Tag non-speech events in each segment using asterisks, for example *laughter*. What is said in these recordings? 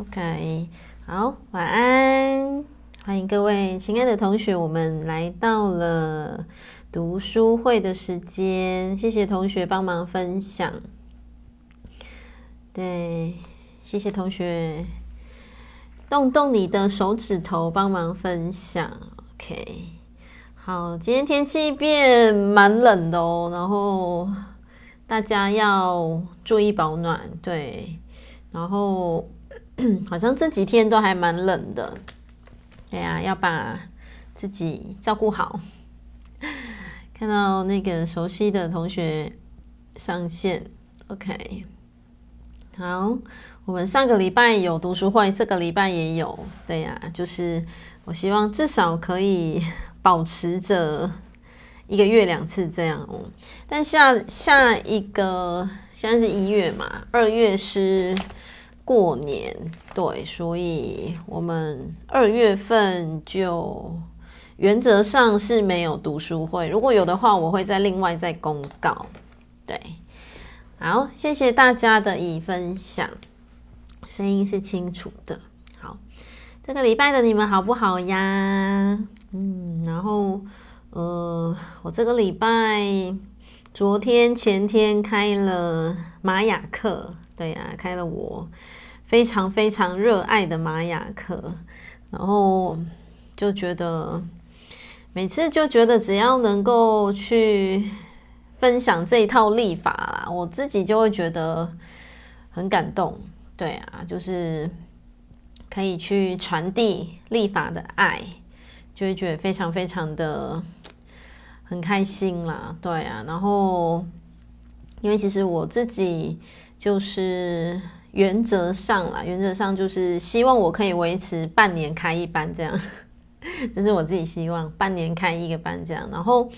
OK，好，晚安，欢迎各位亲爱的同学，我们来到了读书会的时间，谢谢同学帮忙分享。对，谢谢同学，动动你的手指头帮忙分享。OK，好，今天天气变蛮冷的哦，然后大家要注意保暖。对，然后 *clears throat* 好像这几天都还蛮冷的，对呀，要把自己照顾好。*laughs* 看到那个熟悉的同学上线，OK。好，我们上个礼拜有读书会，这个礼拜也有。对呀，就是我希望至少可以保持着一个月两次这样哦。但下下一个现在是一月嘛，二月是过年，对，所以我们二月份就原则上是没有读书会。如果有的话，我会再另外再公告。对。好，谢谢大家的已分享，声音是清楚的。好，这个礼拜的你们好不好呀？嗯，然后呃，我这个礼拜昨天前天开了玛雅课，对呀，开了我非常非常热爱的玛雅课，然后就觉得每次就觉得只要能够去。分享这一套历法啦，我自己就会觉得很感动。对啊，就是可以去传递历法的爱，就会觉得非常非常的很开心啦。对啊，然后因为其实我自己就是原则上啦，原则上就是希望我可以维持半年开一班这样，*laughs* 这是我自己希望半年开一个班这样，然后。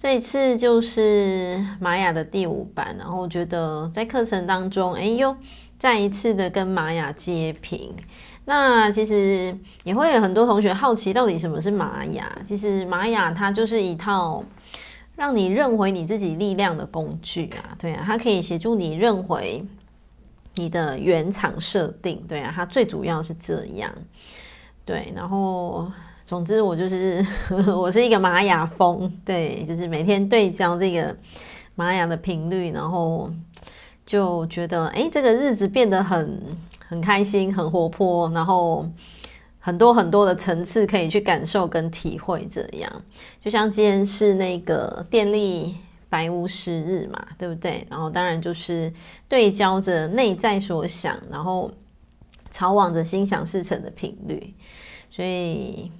这一次就是玛雅的第五班，然后我觉得在课程当中，哎呦，再一次的跟玛雅接频。那其实也会有很多同学好奇，到底什么是玛雅？其实玛雅它就是一套让你认回你自己力量的工具啊，对啊，它可以协助你认回你的原厂设定，对啊，它最主要是这样，对，然后。总之，我就是 *laughs* 我是一个玛雅风，对，就是每天对焦这个玛雅的频率，然后就觉得，哎，这个日子变得很很开心，很活泼，然后很多很多的层次可以去感受跟体会，这样。就像今天是那个电力白巫师日嘛，对不对？然后当然就是对焦着内在所想，然后朝往着心想事成的频率，所以。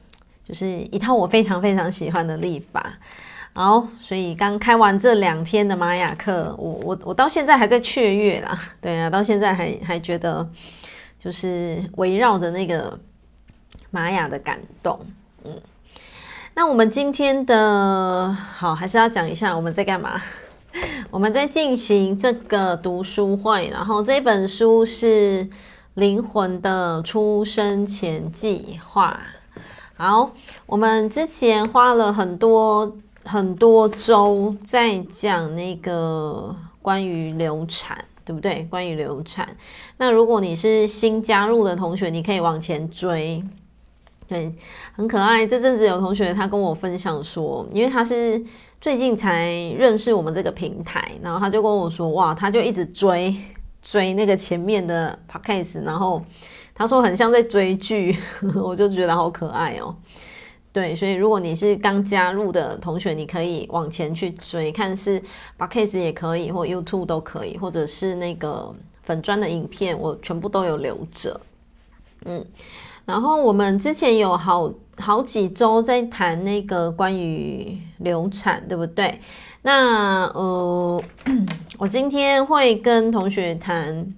就是一套我非常非常喜欢的历法，好，所以刚开完这两天的玛雅课，我我我到现在还在雀跃啦，对啊，到现在还还觉得就是围绕着那个玛雅的感动，嗯，那我们今天的好还是要讲一下我们在干嘛？*laughs* 我们在进行这个读书会，然后这本书是《灵魂的出生前计划》。好，我们之前花了很多很多周在讲那个关于流产，对不对？关于流产。那如果你是新加入的同学，你可以往前追。对，很可爱。这阵子有同学他跟我分享说，因为他是最近才认识我们这个平台，然后他就跟我说，哇，他就一直追追那个前面的 podcast，然后。他说很像在追剧，*laughs* 我就觉得好可爱哦。对，所以如果你是刚加入的同学，你可以往前去追，看是 Podcast 也可以，或 YouTube 都可以，或者是那个粉专的影片，我全部都有留着。嗯，然后我们之前有好好几周在谈那个关于流产，对不对？那呃，我今天会跟同学谈。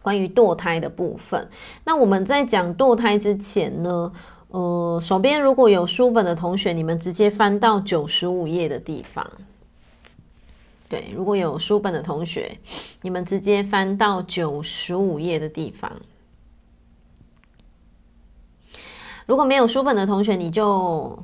关于堕胎的部分，那我们在讲堕胎之前呢，呃，手边如果有书本的同学，你们直接翻到九十五页的地方。对，如果有书本的同学，你们直接翻到九十五页的地方。如果没有书本的同学，你就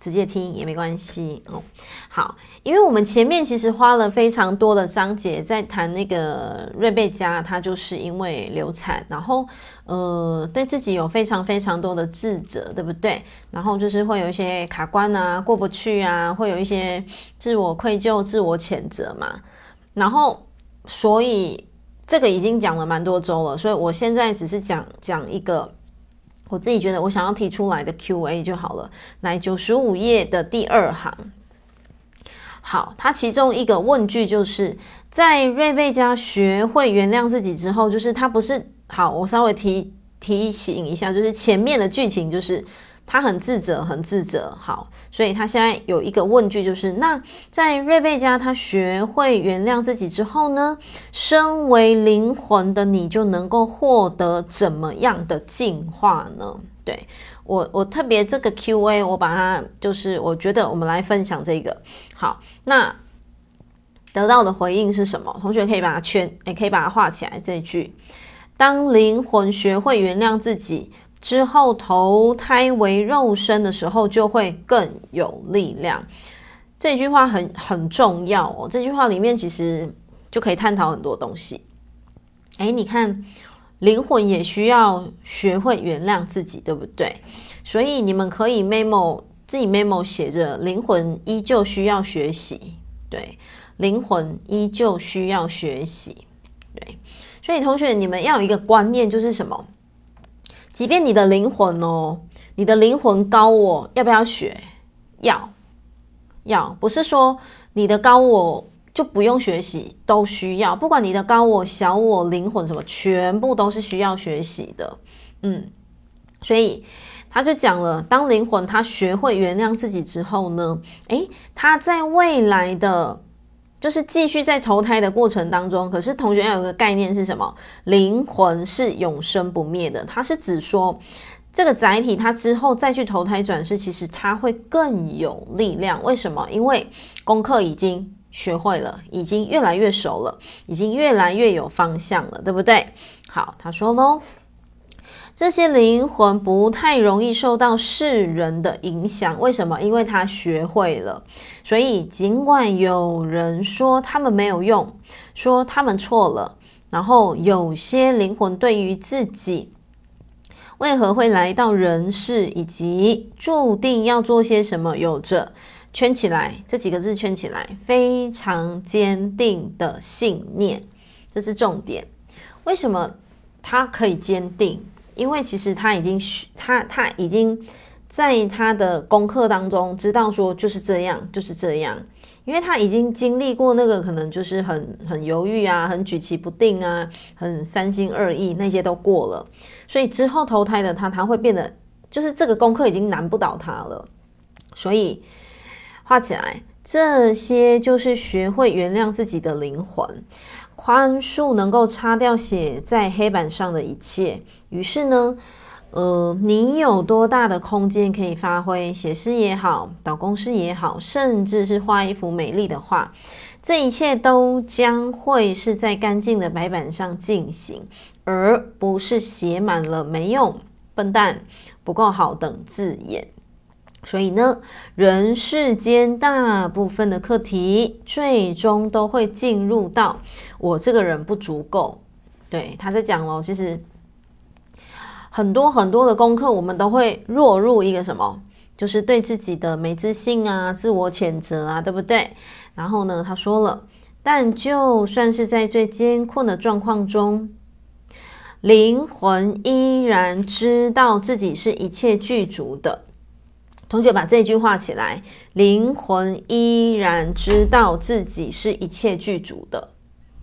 直接听也没关系哦。好，因为我们前面其实花了非常多的章节在谈那个瑞贝加，她就是因为流产，然后呃对自己有非常非常多的自责，对不对？然后就是会有一些卡关啊，过不去啊，会有一些自我愧疚、自我谴责嘛。然后所以这个已经讲了蛮多周了，所以我现在只是讲讲一个。我自己觉得，我想要提出来的 Q&A 就好了。来，九十五页的第二行，好，它其中一个问句就是在瑞贝加学会原谅自己之后，就是他不是好，我稍微提提醒一下，就是前面的剧情就是。他很自责，很自责。好，所以他现在有一个问句，就是那在瑞贝加他学会原谅自己之后呢，身为灵魂的你就能够获得怎么样的进化呢？对，我，我特别这个 Q&A，我把它就是我觉得我们来分享这个。好，那得到的回应是什么？同学可以把它圈，也可以把它画起来。这句：当灵魂学会原谅自己。之后投胎为肉身的时候，就会更有力量。这句话很很重要哦。这句话里面其实就可以探讨很多东西。诶，你看，灵魂也需要学会原谅自己，对不对？所以你们可以 memo 自己 memo 写着，灵魂依旧需要学习。对，灵魂依旧需要学习。对，所以同学，你们要有一个观念，就是什么？即便你的灵魂哦，你的灵魂高我要不要学？要，要，不是说你的高我就不用学习，都需要。不管你的高我、小我、灵魂什么，全部都是需要学习的。嗯，所以他就讲了，当灵魂他学会原谅自己之后呢，诶，他在未来的。就是继续在投胎的过程当中，可是同学要有个概念是什么？灵魂是永生不灭的，它是指说这个载体它之后再去投胎转世，其实它会更有力量。为什么？因为功课已经学会了，已经越来越熟了，已经越来越有方向了，对不对？好，他说喽。这些灵魂不太容易受到世人的影响，为什么？因为他学会了。所以，尽管有人说他们没有用，说他们错了，然后有些灵魂对于自己为何会来到人世，以及注定要做些什么，有着圈起来这几个字圈起来非常坚定的信念，这是重点。为什么他可以坚定？因为其实他已经他他已经在他的功课当中知道说就是这样就是这样，因为他已经经历过那个可能就是很很犹豫啊，很举棋不定啊，很三心二意那些都过了，所以之后投胎的他他会变得就是这个功课已经难不倒他了，所以画起来，这些就是学会原谅自己的灵魂。宽恕能够擦掉写在黑板上的一切。于是呢，呃，你有多大的空间可以发挥？写诗也好，导公诗也好，甚至是画一幅美丽的画，这一切都将会是在干净的白板上进行，而不是写满了没用、笨蛋、不够好等字眼。所以呢，人世间大部分的课题，最终都会进入到我这个人不足够。对，他在讲哦，其实很多很多的功课，我们都会落入一个什么，就是对自己的没自信啊、自我谴责啊，对不对？然后呢，他说了，但就算是在最艰困的状况中，灵魂依然知道自己是一切具足的。同学把这句话起来，灵魂依然知道自己是一切具足的，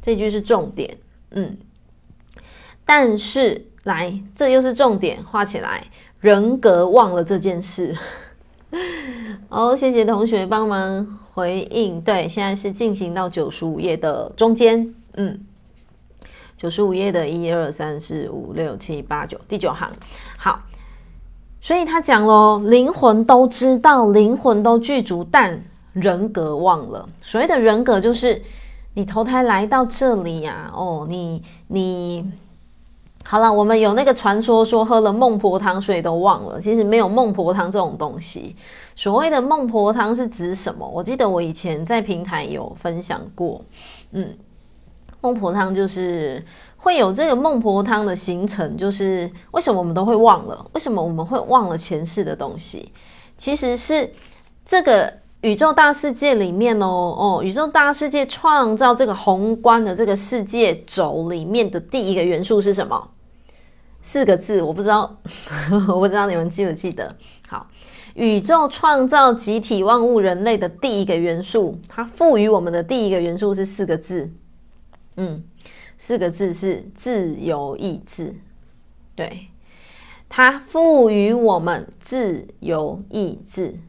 这句是重点。嗯，但是来，这又是重点，画起来，人格忘了这件事。好，谢谢同学帮忙回应。对，现在是进行到九十五页的中间。嗯，九十五页的一二三四五六七八九第九行。好。所以他讲咯，灵魂都知道，灵魂都具足，但人格忘了。所谓的人格，就是你投胎来到这里呀、哦，你你好了，我们有那个传说说喝了孟婆汤所以都忘了，其实没有孟婆汤这种东西。所谓的孟婆汤是指什么？我记得我以前在平台有分享过，嗯，孟婆汤就是会有这个孟婆汤的形成，就是为什么我们都会忘了？为什么我们会忘了前世的东西？其实是这个宇宙大世界里面哦哦，宇宙大世界创造这个宏观的这个世界轴里面的第一个元素是什么？四个字，我不知道，*laughs* 我不知道你们记不记得？好。宇宙创造集体万物人类的第一个元素，它赋予我们的第一个元素是四个字，嗯，四个字是自由意志。对，它赋予我们自由意志。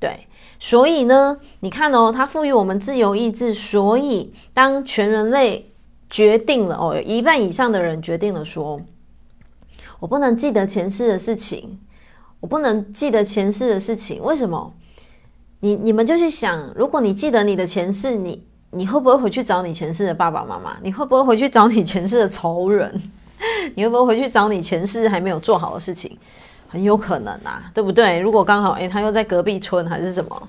对，所以呢，你看哦，它赋予我们自由意志，所以当全人类决定了哦，有一半以上的人决定了说，我不能记得前世的事情。我不能记得前世的事情，为什么？你你们就去想，如果你记得你的前世，你你会不会回去找你前世的爸爸妈妈？你会不会回去找你前世的仇人？*laughs* 你会不会回去找你前世还没有做好的事情？很有可能啊，对不对？如果刚好诶，他又在隔壁村还是什么？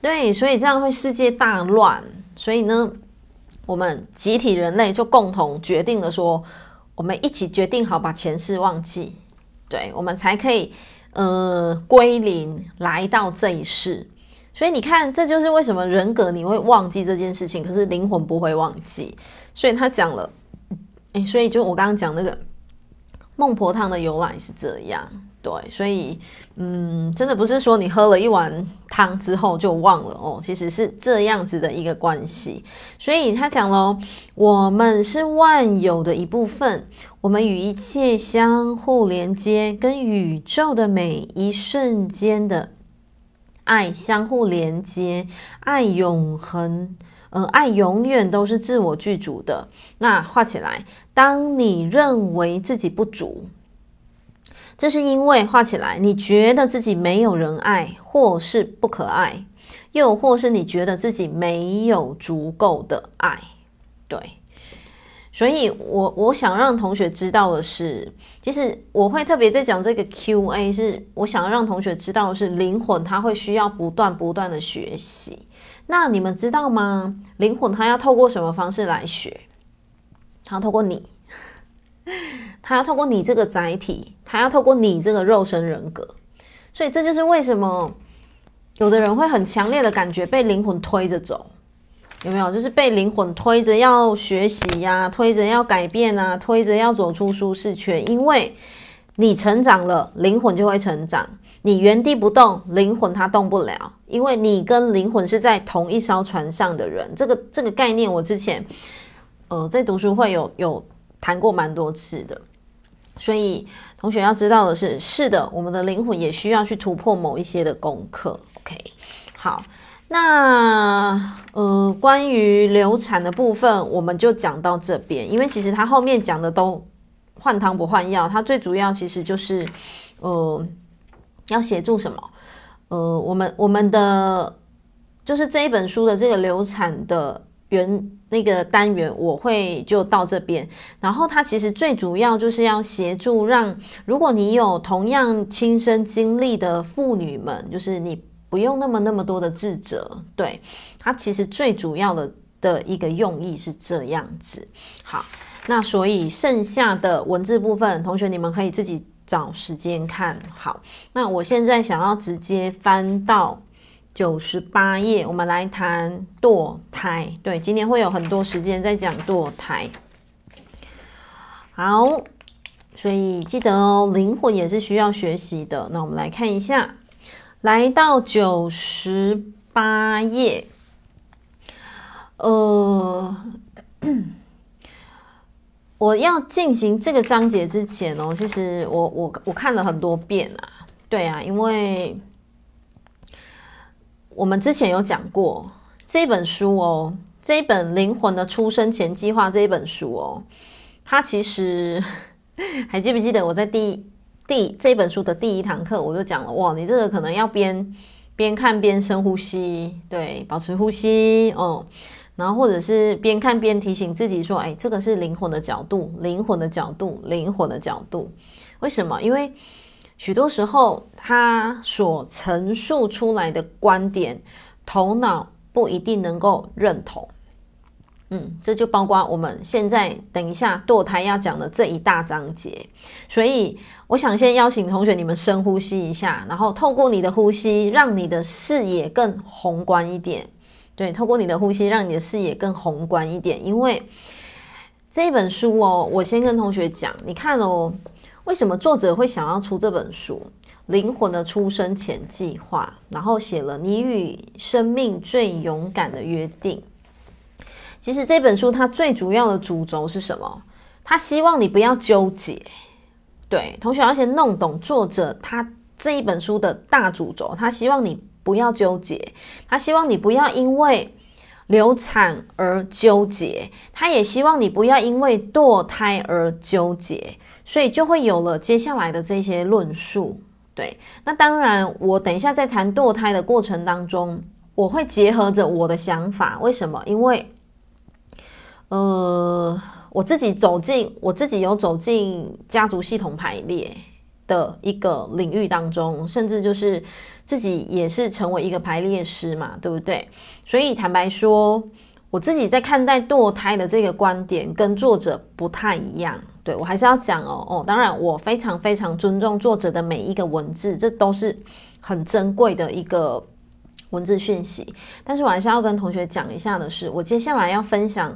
对，所以这样会世界大乱。所以呢，我们集体人类就共同决定了说，我们一起决定好把前世忘记，对，我们才可以。呃，归零来到这一世，所以你看，这就是为什么人格你会忘记这件事情，可是灵魂不会忘记。所以他讲了，诶，所以就我刚刚讲那个孟婆汤的由来是这样。对，所以嗯，真的不是说你喝了一碗汤之后就忘了哦，其实是这样子的一个关系。所以他讲了，我们是万有的一部分，我们与一切相互连接，跟宇宙的每一瞬间的爱相互连接，爱永恒，呃，爱永远都是自我具足的。那画起来，当你认为自己不足。这是因为画起来，你觉得自己没有人爱，或是不可爱，又或是你觉得自己没有足够的爱，对。所以我我想让同学知道的是，其实我会特别在讲这个 Q&A，是我想让同学知道的是，灵魂它会需要不断不断的学习。那你们知道吗？灵魂它要透过什么方式来学？它透过你。*laughs* 他要透过你这个载体，他要透过你这个肉身人格，所以这就是为什么有的人会很强烈的感觉被灵魂推着走，有没有？就是被灵魂推着要学习呀、推着要改变啊，推着要走出舒适圈。因为你成长了，灵魂就会成长；你原地不动，灵魂它动不了，因为你跟灵魂是在同一艘船上的人。这个这个概念，我之前呃在读书会有有谈过蛮多次的。所以，同学要知道的是，是的，我们的灵魂也需要去突破某一些的功课。OK，好，那呃，关于流产的部分，我们就讲到这边。因为其实他后面讲的都换汤不换药，他最主要其实就是呃，要协助什么？呃，我们我们的就是这一本书的这个流产的。原那个单元我会就到这边，然后它其实最主要就是要协助让，如果你有同样亲身经历的妇女们，就是你不用那么那么多的自责，对，它其实最主要的的一个用意是这样子。好，那所以剩下的文字部分，同学你们可以自己找时间看。好，那我现在想要直接翻到。九十八页，我们来谈堕胎。对，今天会有很多时间在讲堕胎。好，所以记得哦，灵魂也是需要学习的。那我们来看一下，来到九十八页，呃，*clears throat* 我要进行这个章节之前哦，其实我我我看了很多遍啊。对啊，因为。我们之前有讲过这本书哦，这一本《灵魂的出生前计划》这一本书哦，它其实 *laughs* 还记不记得我在第第这本书的第一堂课我就讲了哇，你这个可能要边边看边深呼吸，对，保持呼吸哦，然后或者是边看边提醒自己说：“哎，这个是灵魂的角度，灵魂的角度，灵魂的角度。”为什么？因为许多时候他所陈述出来的观点，头脑不一定能够认同。嗯，这就包括我们现在等一下堕胎要讲的这一大章节，所以我想先邀请同学你们深呼吸一下，然后透过你的呼吸，让你的视野更宏观一点。对，透过你的呼吸，让你的视野更宏观一点。因为这本书哦，我先跟同学讲，你看哦，为什么作者会想要出这本书《灵魂的出生前计划》，然后写了你与生命最勇敢的约定。其实这本书它最主要的主轴是什么？他希望你不要纠结。对，同学要先弄懂作者他这一本书的大主轴。他希望你不要纠结，他希望你不要因为流产而纠结，他也希望你不要因为堕胎而纠结。所以就会有了接下来的这些论述。对，那当然，我等一下在谈堕胎的过程当中，我会结合着我的想法。为什么？因为呃，我自己走进，我自己有走进家族系统排列的一个领域当中，甚至就是自己也是成为一个排列师嘛，对不对？所以坦白说，我自己在看待堕胎的这个观点跟作者不太一样。对，我还是要讲哦哦，当然我非常非常尊重作者的每一个文字，这都是很珍贵的一个文字讯息。但是我还是要跟同学讲一下的是，我接下来要分享。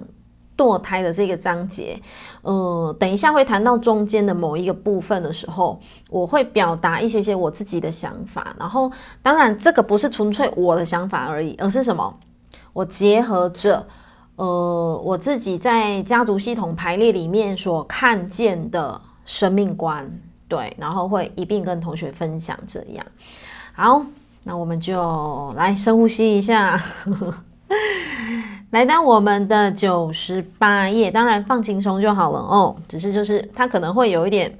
堕胎的这个章节，呃，等一下会谈到中间的某一个部分的时候，我会表达一些些我自己的想法。然后，当然这个不是纯粹我的想法而已，而是什么？我结合着呃我自己在家族系统排列里面所看见的生命观，对，然后会一并跟同学分享这样。好，那我们就来深呼吸一下。*laughs* 来到我们的九十八页，当然放轻松就好了哦。只是就是它可能会有一点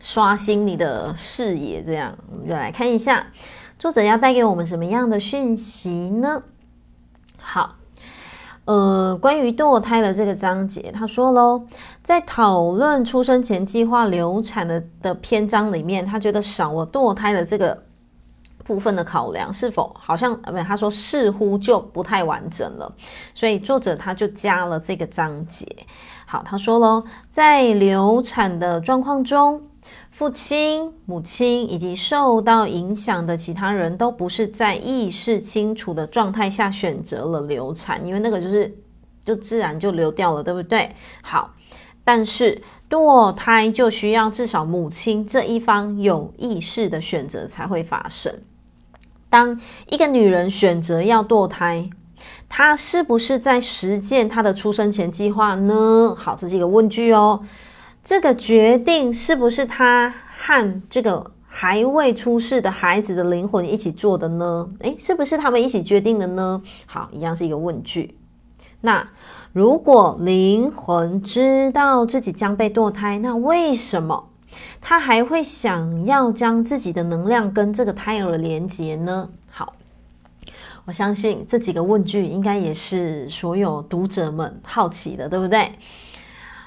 刷新你的视野，这样我们就来看一下作者要带给我们什么样的讯息呢？好，呃，关于堕胎的这个章节，他说喽，在讨论出生前计划流产的的篇章里面，他觉得少了堕胎的这个。部分的考量是否好像不？他说似乎就不太完整了，所以作者他就加了这个章节。好，他说喽，在流产的状况中，父亲、母亲以及受到影响的其他人都不是在意识清楚的状态下选择了流产，因为那个就是就自然就流掉了，对不对？好，但是堕胎就需要至少母亲这一方有意识的选择才会发生。当一个女人选择要堕胎，她是不是在实践她的出生前计划呢？好，这是一个问句哦。这个决定是不是他和这个还未出世的孩子的灵魂一起做的呢？诶，是不是他们一起决定的呢？好，一样是一个问句。那如果灵魂知道自己将被堕胎，那为什么？他还会想要将自己的能量跟这个胎儿连接呢？好，我相信这几个问句应该也是所有读者们好奇的，对不对？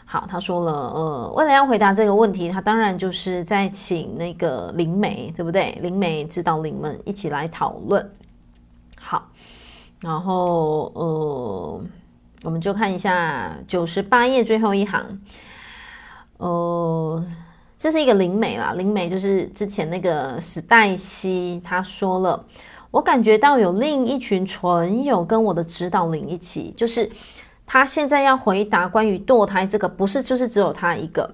好，他说了，呃，为了要回答这个问题，他当然就是在请那个灵媒，对不对？灵媒指导灵们一起来讨论。好，然后呃，我们就看一下九十八页最后一行，呃。这是一个灵媒啦，灵媒就是之前那个史黛西，他说了，我感觉到有另一群纯友跟我的指导灵一起，就是他现在要回答关于堕胎这个，不是就是只有他一个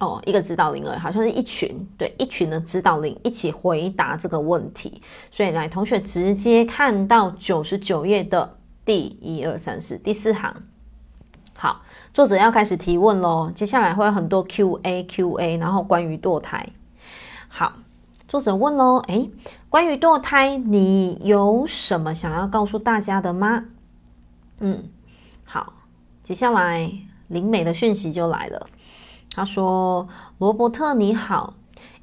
哦，一个指导灵而已，好像是一群，对，一群的指导灵一起回答这个问题，所以来同学直接看到九十九页的第一二三四第四行，好。作者要开始提问喽，接下来会有很多 Q&A Q&A，然后关于堕胎。好，作者问喽，诶，关于堕胎，你有什么想要告诉大家的吗？嗯，接下来灵媒的讯息就来了。他说：“罗伯特你好，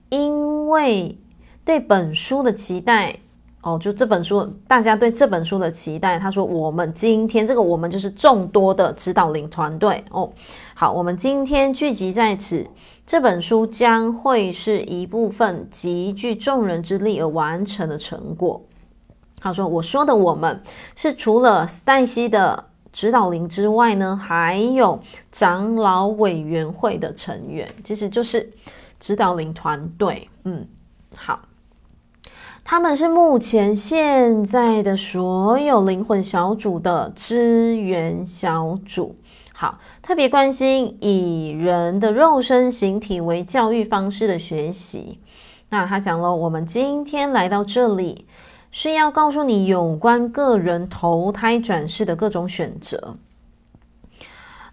因为对本书的期待，哦，就这本书，大家对这本书的期待。他说：“我们今天这个我们就是众多的指导灵团队哦。好，我们今天聚集在此，这本书将会是一部分集聚众人之力而完成的成果。”他说：“我说的我们是除了黛西的指导灵之外呢，还有长老委员会的成员，其实就是指导灵团队。嗯，好。”他们是目前现在的所有灵魂小组的支援小组。好，特别关心以人的肉身形体为教育方式的学习。那他讲了，我们今天来到这里是要告诉你有关个人投胎转世的各种选择。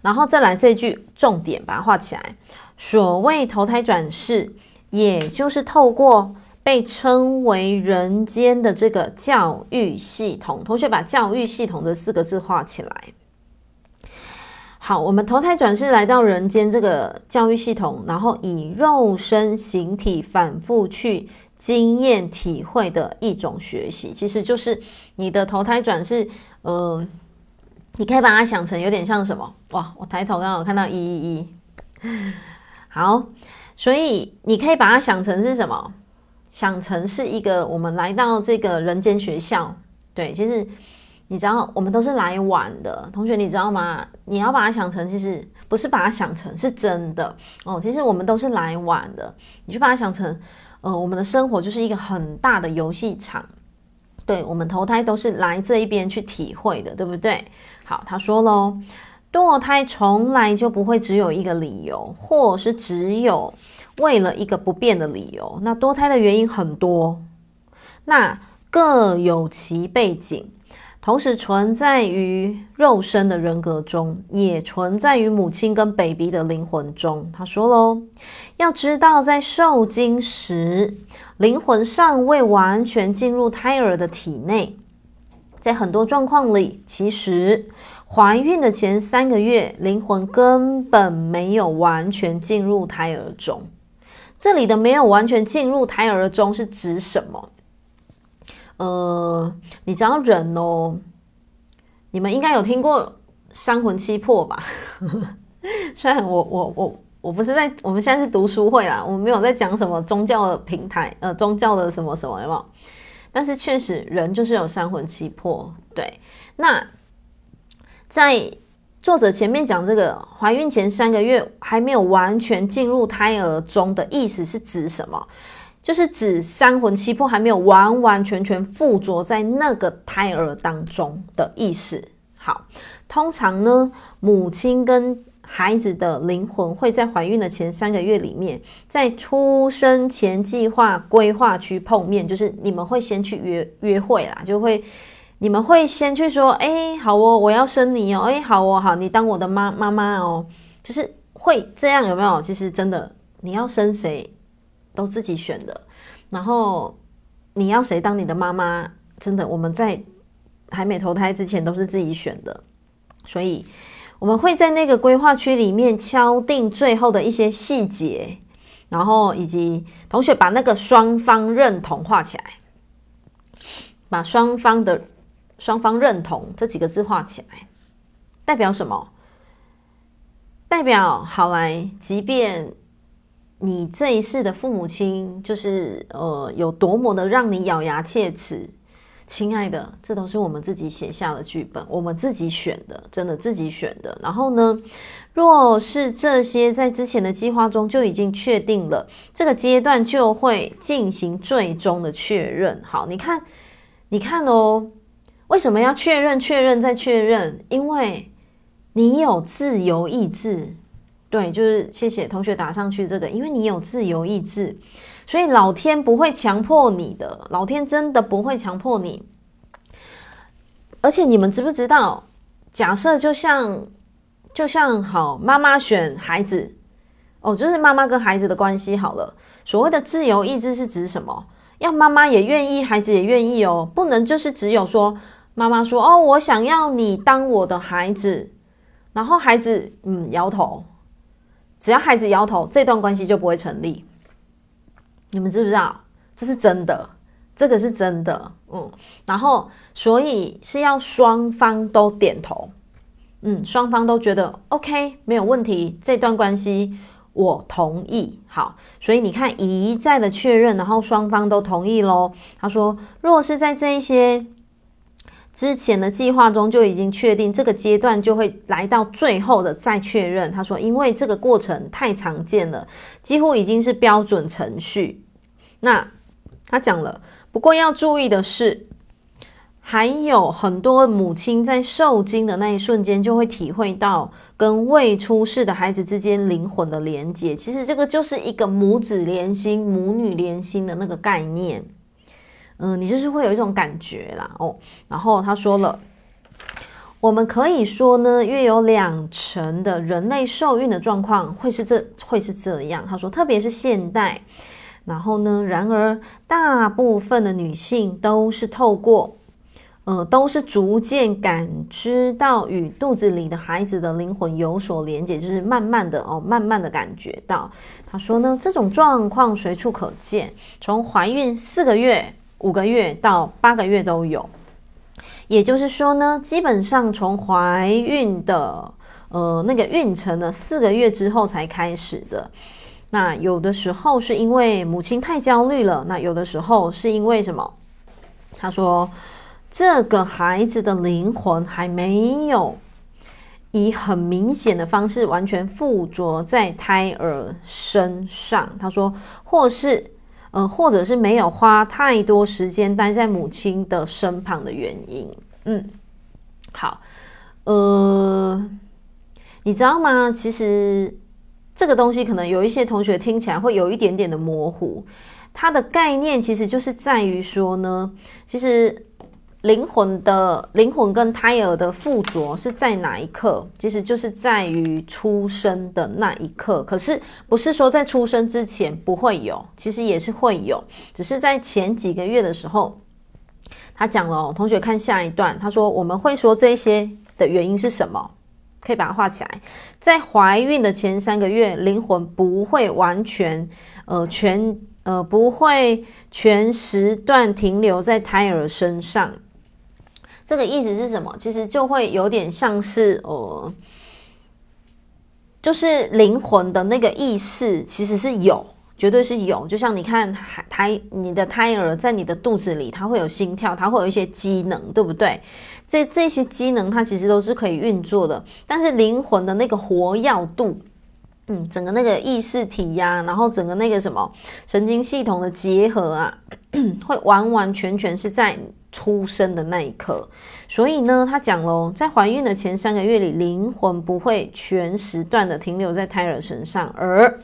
然后再来这一句重点，把它画起来。所谓投胎转世，也就是透过。被称为人间的这个教育系统，同学把教育系统这四个字画起来。好，我们投胎转世来到人间这个教育系统，然后以肉身形体反复去经验体会的一种学习，其实就是你的投胎转世。嗯、你可以把它想成有点像什么？哇，我抬头刚好看到一一一。*laughs* 好，所以你可以把它想成是什么？想成是一个我们来到这个人间学校，对，其实你知道我们都是来晚的，同学你知道吗？你要把它想成，其实不是把它想成是真的哦，其实我们都是来晚的，你就把它想成，呃，我们的生活就是一个很大的游戏场，对，我们投胎都是来这一边去体会的，对不对？好，他说喽，堕胎从来就不会只有一个理由，或是只有。为了一个不变的理由，那堕胎的原因很多，那各有其背景，同时存在于肉身的人格中，也存在于母亲跟 baby 的灵魂中。他说喽，要知道在受精时，灵魂尚未完全进入胎儿的体内，在很多状况里，其实怀孕的前三个月，灵魂根本没有完全进入胎儿中。这里的没有完全进入胎儿中是指什么？呃，你知道人哦，你们应该有听过三魂七魄吧？*laughs* 虽然我我我我不是在我们现在是读书会啦，我们没有在讲什么宗教的平台，呃，宗教的什么什么有没有？但是确实人就是有三魂七魄，对。那在作者前面讲这个怀孕前三个月还没有完全进入胎儿中的意思是指什么？就是指三魂七魄还没有完完全全附着在那个胎儿当中的意思。好，通常呢，母亲跟孩子的灵魂会在怀孕的前三个月里面，在出生前计划规划区碰面，就是你们会先去约约会啦，就会。你们会先去说，哎，好哦，我要生你哦，哎，好哦，好，你当我的妈妈妈哦，就是会这样，有没有？其实真的，你要生谁都自己选的，然后你要谁当你的妈妈，真的，我们在还没投胎之前都是自己选的，所以我们会在那个规划区里面敲定最后的一些细节，然后以及同学把那个双方认同画起来，把双方的。双方认同这几个字画起来，代表什么？代表好来，即便你这一世的父母亲就是呃有多么的让你咬牙切齿，亲爱的，这都是我们自己写下的剧本，我们自己选的，真的自己选的。然后呢，若是这些在之前的计划中就已经确定了，这个阶段就会进行最终的确认。好，你看，你看哦。为什么要确认、确认再确认？因为你有自由意志，对，就是谢谢同学打上去这个，因为你有自由意志，所以老天不会强迫你的，老天真的不会强迫你。而且你们知不知道？假设就像就像好，妈妈选孩子，哦，就是妈妈跟孩子的关系好了。所谓的自由意志是指什么？要妈妈也愿意，孩子也愿意哦，不能就是只有说。妈妈说：“哦，我想要你当我的孩子。”然后孩子嗯摇头，只要孩子摇头，这段关系就不会成立。你们知不知道？这是真的，这个是真的，嗯，然后所以是要双方都点头，嗯，双方都觉得 OK 没有问题，这段关系我同意，好，所以你看一再的确认，然后双方都同意喽。他说，若是在这一些之前的计划中就已经确定这个阶段就会来到最后的再确认，他说，因为这个过程太常见了，几乎已经是标准程序。那他讲了。不过要注意的是，还有很多母亲在受精的那一瞬间就会体会到跟未出世的孩子之间灵魂的连接。其实这个就是一个母子连心、母女连心的那个概念。嗯，你就是会有一种感觉啦。哦，然后他说了，我们可以说呢，约有两成的人类受孕的状况会是这会是这样。他说，特别是现代。然后呢，然而大部分的女性都是透过，呃，都是逐渐感知到与肚子里的孩子的灵魂有所连接，就是慢慢的哦，慢慢的感觉到。他说呢，这种状况随处可见，从怀孕四个月、五个月到八个月都有。也就是说呢，基本上从怀孕的呃那个孕程的四个月之后才开始的。那有的时候是因为母亲太焦虑了，那有的时候是因为什么？他说，这个孩子的灵魂还没有以很明显的方式完全附着在胎儿身上。他说，或是呃，或者是没有花太多时间待在母亲的身旁的原因。嗯，好，呃，你知道吗？其实。这个东西可能有一些同学听起来会有一点点的模糊，它的概念其实就是在于说呢，其实灵魂的灵魂跟胎儿的附着是在哪一刻？其实就是在于出生的那一刻。可是不是说在出生之前不会有，其实也是会有，只是在前几个月的时候，他讲了，同学看下一段，他说我们会说这些的原因是什么？可以把它画起来。在怀孕的前三个月，灵魂不会完全，呃，全，呃，不会全时段停留在胎儿身上。这个意思是什么？其实就会有点像是，呃，就是灵魂的那个意识其实是有。绝对是有，就像你看胎，你的胎儿在你的肚子里，它会有心跳，它会有一些机能，对不对？这这些机能它其实都是可以运作的，但是灵魂的那个活跃度，嗯，整个那个意识体呀、然后整个那个什么神经系统的结合啊，*clears throat* 会完完全全是在出生的那一刻。所以呢，他讲喽，在怀孕的前三个月里，灵魂不会全时段的停留在胎儿身上，而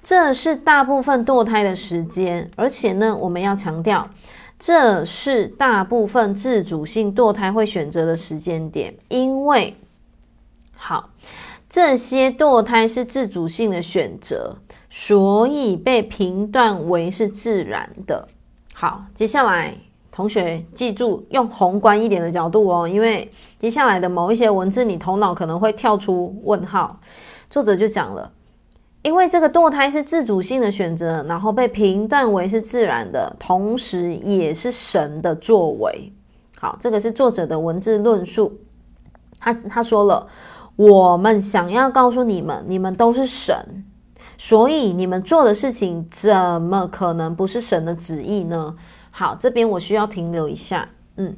这是大部分堕胎的时间，而且呢，我们要强调，这是大部分自主性堕胎会选择的时间点，因为好，这些堕胎是自主性的选择，所以被评断为是自然的。好，接下来同学记住用宏观一点的角度哦，因为接下来的某一些文字，你头脑可能会跳出问号。作者就讲了。因为这个堕胎是自主性的选择，然后被评断为是自然的，同时也是神的作为。好，这个是作者的文字论述。他他说了，我们想要告诉你们，你们都是神，所以你们做的事情怎么可能不是神的旨意呢？好，这边我需要停留一下，嗯。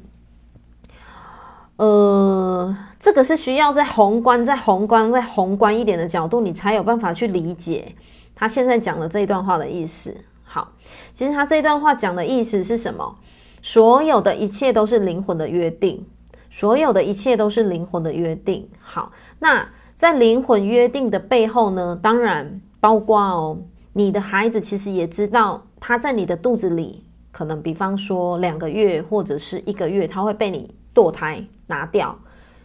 呃，这个是需要在宏观、在宏观、在宏观一点的角度，你才有办法去理解他现在讲的这一段话的意思。好，其实他这一段话讲的意思是什么？所有的一切都是灵魂的约定，所有的一切都是灵魂的约定。好，那在灵魂约定的背后呢，当然包括哦，你的孩子其实也知道他在你的肚子里，可能比方说两个月或者是一个月，他会被你堕胎。拿掉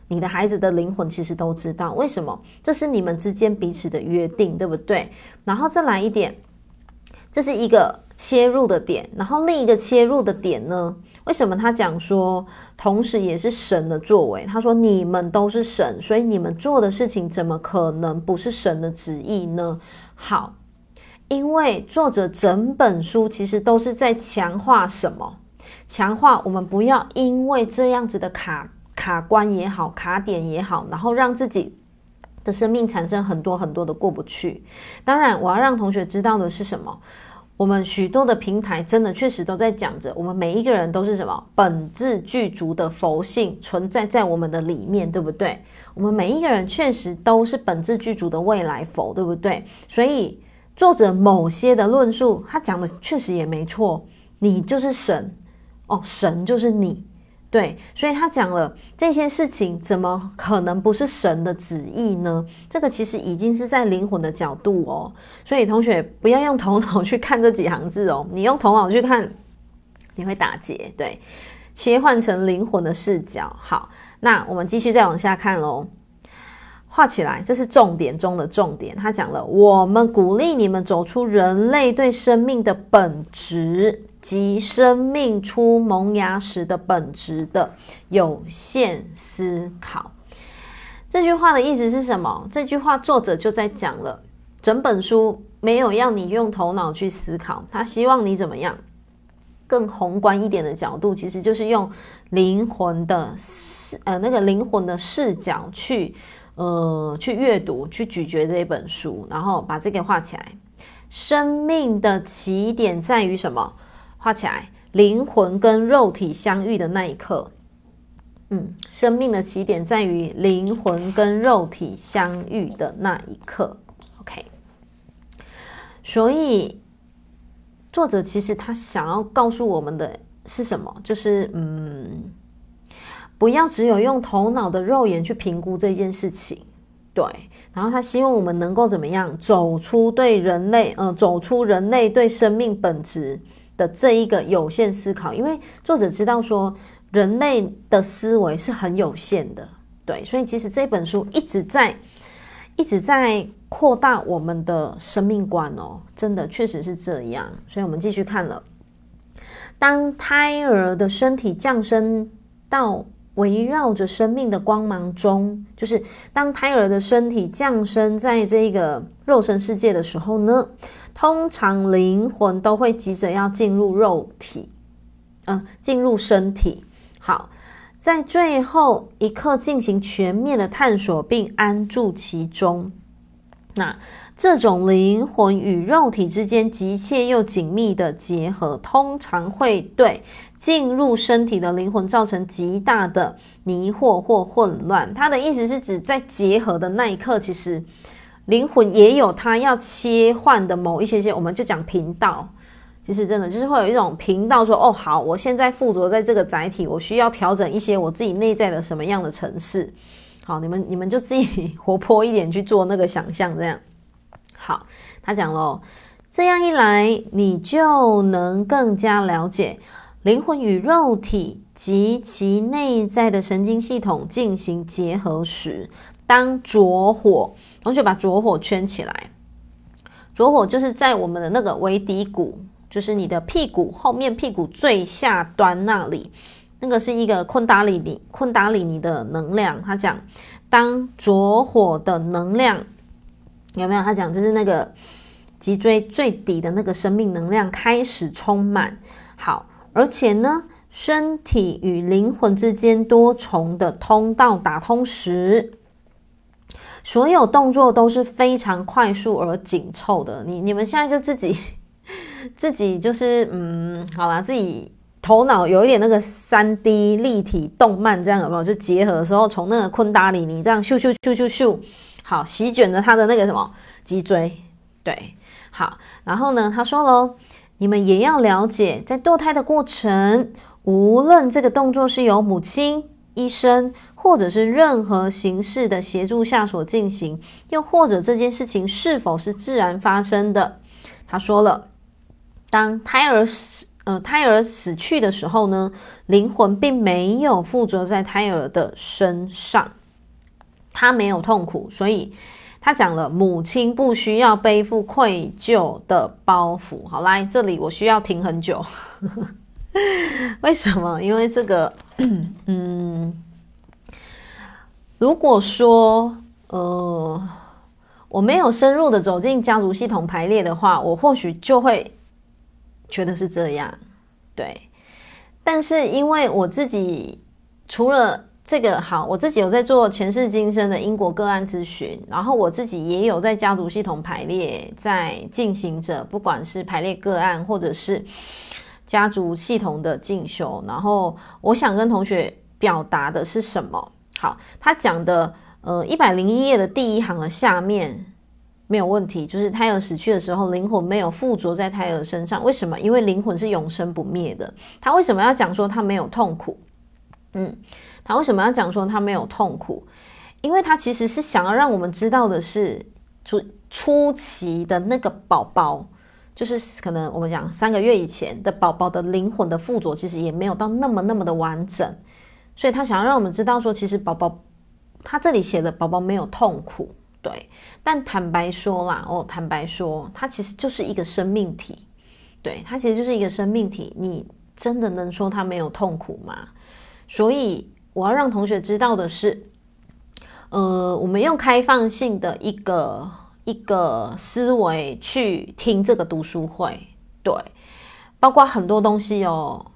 你的孩子的灵魂，其实都知道为什么？这是你们之间彼此的约定，对不对？然后再来一点，这是一个切入的点。然后另一个切入的点呢？为什么他讲说，同时也是神的作为？他说你们都是神，所以你们做的事情怎么可能不是神的旨意呢？好，因为作者整本书其实都是在强化什么？强化我们不要因为这样子的卡卡关也好，卡点也好，然后让自己的生命产生很多很多的过不去。当然，我要让同学知道的是什么？我们许多的平台真的确实都在讲着，我们每一个人都是什么本质具足的佛性存在在我们的里面，对不对？我们每一个人确实都是本质具足的未来佛，对不对？所以作者某些的论述，他讲的确实也没错，你就是神哦，神就是你。对，所以他讲了这些事情，怎么可能不是神的旨意呢？这个其实已经是在灵魂的角度哦。所以同学不要用头脑去看这几行字哦，你用头脑去看，你会打结。对，切换成灵魂的视角。好，那我们继续再往下看喽。画起来，这是重点中的重点。他讲了，我们鼓励你们走出人类对生命的本质。及生命出萌芽时的本质的有限思考，这句话的意思是什么？这句话作者就在讲了，整本书没有让你用头脑去思考，他希望你怎么样？更宏观一点的角度，其实就是用灵魂的视呃那个灵魂的视角去呃去阅读、去咀嚼这本书，然后把这个画起来。生命的起点在于什么？画起来，灵魂跟肉体相遇的那一刻，嗯，生命的起点在于灵魂跟肉体相遇的那一刻。OK，所以作者其实他想要告诉我们的是什么？就是嗯，不要只有用头脑的肉眼去评估这件事情，对。然后他希望我们能够怎么样走出对人类，呃，走出人类对生命本质。的这一个有限思考，因为作者知道说人类的思维是很有限的，对，所以其实这本书一直在一直在扩大我们的生命观哦，真的确实是这样。所以我们继续看了，当胎儿的身体降生到围绕着生命的光芒中，就是当胎儿的身体降生在这个肉身世界的时候呢，通常灵魂都会急着要进入肉体，呃，进入身体。好，在最后一刻进行全面的探索并安住其中。那这种灵魂与肉体之间急切又紧密的结合，通常会对进入身体的灵魂造成极大的迷惑或混乱。他的意思是指，在结合的那一刻，其实。灵魂也有它要切换的某一些些，我们就讲频道。其实真的就是会有一种频道说，哦，好，我现在附着在这个载体，我需要调整一些我自己内在的什么样的层次。好，你们你们就自己 *laughs* 活泼一点去做那个想象，这样。好，他讲喽，这样一来，你就能更加了解灵魂与肉体及其内在的神经系统进行结合时。当着火，同学把着火圈起来。着火就是在我们的那个尾骶骨，就是你的屁股后面屁股最下端那里，那个是一个昆达里尼，昆达里尼的能量。他讲，当着火的能量有没有？他讲就是那个脊椎最底的那个生命能量开始充满。好，而且呢，身体与灵魂之间多重的通道打通时。所有动作都是非常快速而紧凑的。你你们现在就自己 *laughs* 自己就是嗯，好啦，自己头脑有一点那个三 D 立体动漫这样有没有？就结合的时候，从那个昆达里尼这样咻咻咻咻咻，好，席卷着他的那个什么脊椎。对，好，然后呢，他说喽，你们也要了解，在堕胎的过程，无论这个动作是由母亲、医生。或者是任何形式的协助下所进行，又或者这件事情是否是自然发生的？他说了，当胎儿死，呃，胎儿死去的时候呢，灵魂并没有附着在胎儿的身上，他没有痛苦，所以他讲了，母亲不需要背负愧疚的包袱。好，来这里我需要停很久，*laughs* 为什么？因为这个，嗯。如果说，呃，我没有深入的走进家族系统排列的话，我或许就会觉得是这样。对，但是因为我自己除了这个好，我自己有在做前世今生的因果个案咨询，然后我自己也有在家族系统排列在进行着，不管是排列个案或者是家族系统的进修。然后我想跟同学表达的是什么？好，他讲的呃一百零一页的第一行的下面没有问题，就是胎儿死去的时候，灵魂没有附着在胎儿身上。为什么？因为灵魂是永生不灭的。他为什么要讲说他没有痛苦？嗯。他为什么要讲说他没有痛苦？因为他其实是想要让我们知道的是，初初期的那个宝宝，就是可能我们讲三个月以前的宝宝的灵魂的附着，其实也没有到那么那么的完整。所以他想要让我们知道说，其实宝宝他这里写的宝宝没有痛苦，对。但坦白说啦，哦，坦白说，他其实就是一个生命体，对，他其实就是一个生命体。你真的能说他没有痛苦吗？所以。我要让同学知道的是，呃，我们用开放性的一个一个思维去听这个读书会，对，包括很多东西哦，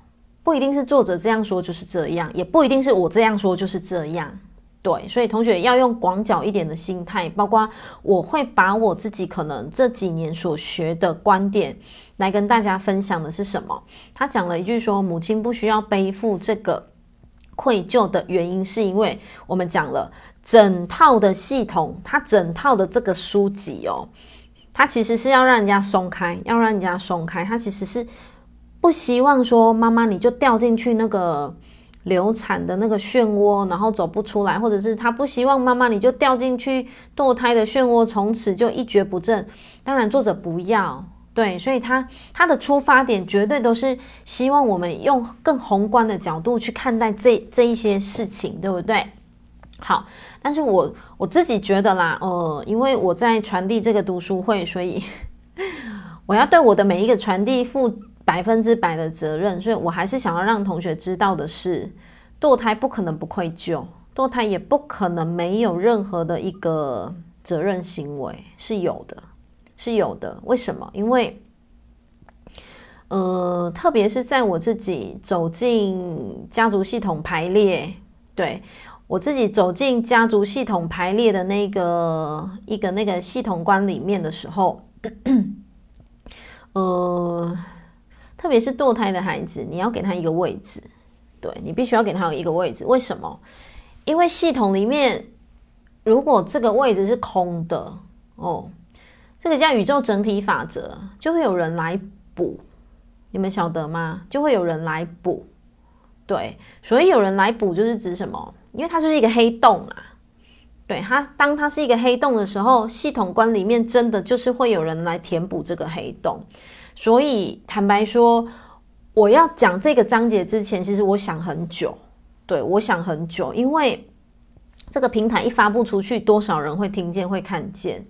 不一定是作者这样说就是这样，也不一定是我这样说就是这样，对，所以同学要用广角一点的心态，包括我会把我自己可能这几年所学的观点来跟大家分享的是什么？他讲了一句说，母亲不需要背负这个。愧疚的原因是因为我们讲了整套的系统，它整套的这个书籍哦，它其实是要让人家松开，要让人家松开。它其实是不希望说妈妈你就掉进去那个流产的那个漩涡，然后走不出来，或者是他不希望妈妈你就掉进去堕胎的漩涡，从此就一蹶不振。当然，作者不要。对，所以他他的出发点绝对都是希望我们用更宏观的角度去看待这这一些事情，对不对？好，但是我我自己觉得啦，呃，因为我在传递这个读书会，所以我要对我的每一个传递负百分之百的责任，所以我还是想要让同学知道的是，堕胎不可能不愧疚，堕胎也不可能没有任何的一个责任行为，是有的。是有的，为什么？因为，呃，特别是在我自己走进家族系统排列，对，我自己走进家族系统排列的那个一个那个系统观里面的时候，呃，特别是堕胎的孩子，你要给他一个位置，对，你必须要给他一个位置。为什么？因为系统里面，如果这个位置是空的，哦。这个叫宇宙整体法则，就会有人来补，你们晓得吗？就会有人来补，对，所以有人来补就是指什么？因为它就是一个黑洞啊，对，它当它是一个黑洞的时候，系统观里面真的就是会有人来填补这个黑洞。所以坦白说，我要讲这个章节之前，其实我想很久，对，我想很久，因为这个平台一发布出去，多少人会听见、会看见，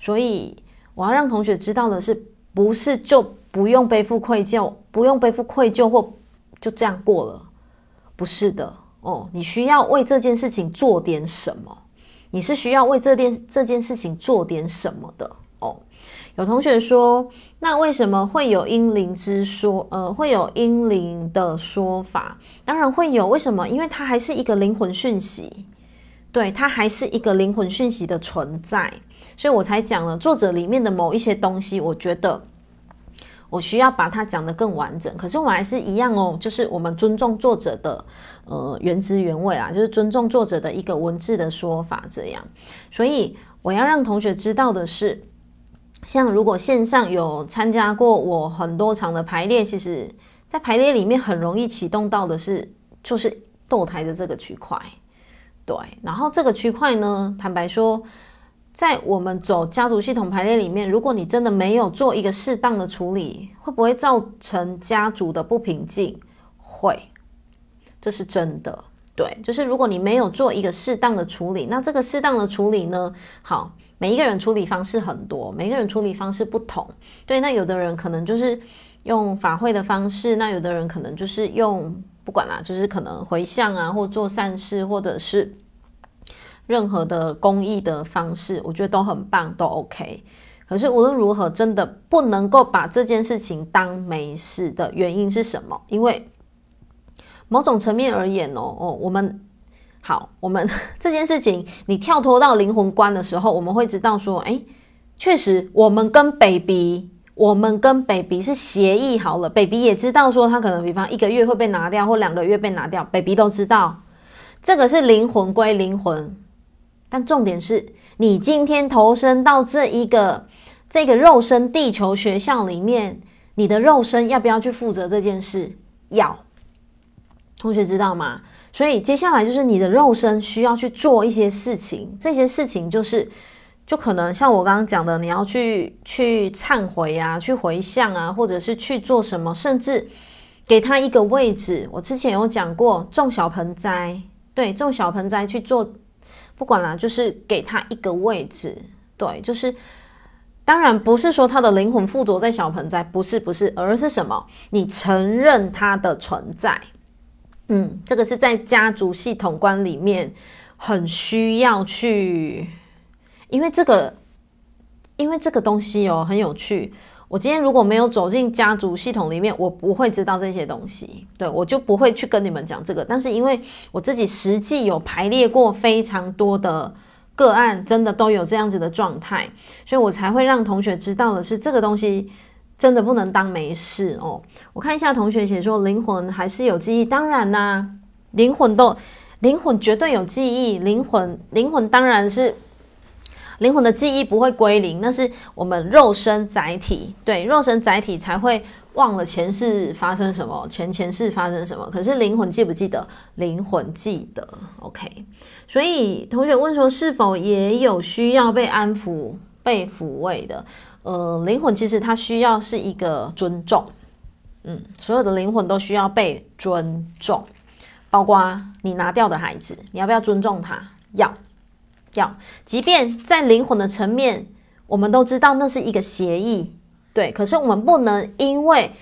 所以。我要让同学知道的是，不是就不用背负愧疚，不用背负愧疚或就这样过了，不是的哦。你需要为这件事情做点什么，你是需要为这件这件事情做点什么的哦。有同学说，那为什么会有阴灵之说？呃，会有阴灵的说法？当然会有，为什么？因为它还是一个灵魂讯息，对，它还是一个灵魂讯息的存在。所以我才讲了作者里面的某一些东西，我觉得我需要把它讲得更完整。可是我还是一样哦，就是我们尊重作者的呃原汁原味啊，就是尊重作者的一个文字的说法这样。所以我要让同学知道的是，像如果线上有参加过我很多场的排列，其实在排列里面很容易启动到的是就是堕台的这个区块，对。然后这个区块呢，坦白说。在我们走家族系统排列里面，如果你真的没有做一个适当的处理，会不会造成家族的不平静？会，这是真的。对，就是如果你没有做一个适当的处理，那这个适当的处理呢？好，每一个人处理方式很多，每一个人处理方式不同。对，那有的人可能就是用法会的方式，那有的人可能就是用不管啦，就是可能回向啊，或做善事，或者是。任何的公益的方式，我觉得都很棒，都 OK。可是无论如何，真的不能够把这件事情当没事的原因是什么？因为某种层面而言哦哦，我们好，我们 *laughs* 这件事情，你跳脱到灵魂观的时候，我们会知道说，哎，确实，我们跟 baby，我们跟 baby 是协议好了，baby 也知道说他可能比方一个月会被拿掉，或两个月被拿掉，baby 都知道，这个是灵魂归灵魂，但重点是你今天投身到这一个这个肉身地球学校里面。你的肉身要不要去负责这件事？要，同学知道吗？所以接下来就是你的肉身需要去做一些事情，这些事情就是，就可能像我刚刚讲的，你要去去忏悔啊，去回向啊，或者是去做什么，甚至给他一个位置。我之前有讲过，种小盆栽，对，种小盆栽去做，不管啦，就是给他一个位置，对，就是。当然不是说他的灵魂附着在小盆栽，不是不是，而是什么？你承认他的存在。嗯，这个是在家族系统观里面很需要去，因为这个，因为这个东西哦很有趣。我今天如果没有走进家族系统里面，我不会知道这些东西，对，我就不会去跟你们讲这个。但是因为我自己实际有排列过非常多的。个案真的都有这样子的状态，所以我才会让同学知道的是这个东西真的不能当没事哦。我看一下同学写说灵魂还是有记忆，当然啦、灵魂都灵魂绝对有记忆，灵魂灵魂当然是灵魂的记忆不会归零，那是我们肉身载体，对，肉身载体才会。忘了前世发生什么，前前世发生什么？可是灵魂记不记得？灵魂记得。OK，所以同学问说，是否也有需要被安抚、被抚慰的？呃，灵魂其实它需要是一个尊重。嗯，所有的灵魂都需要被尊重，包括你拿掉的孩子，你要不要尊重他？要，要。即便在灵魂的层面，我们都知道那是一个协议。对，可是我们不能因为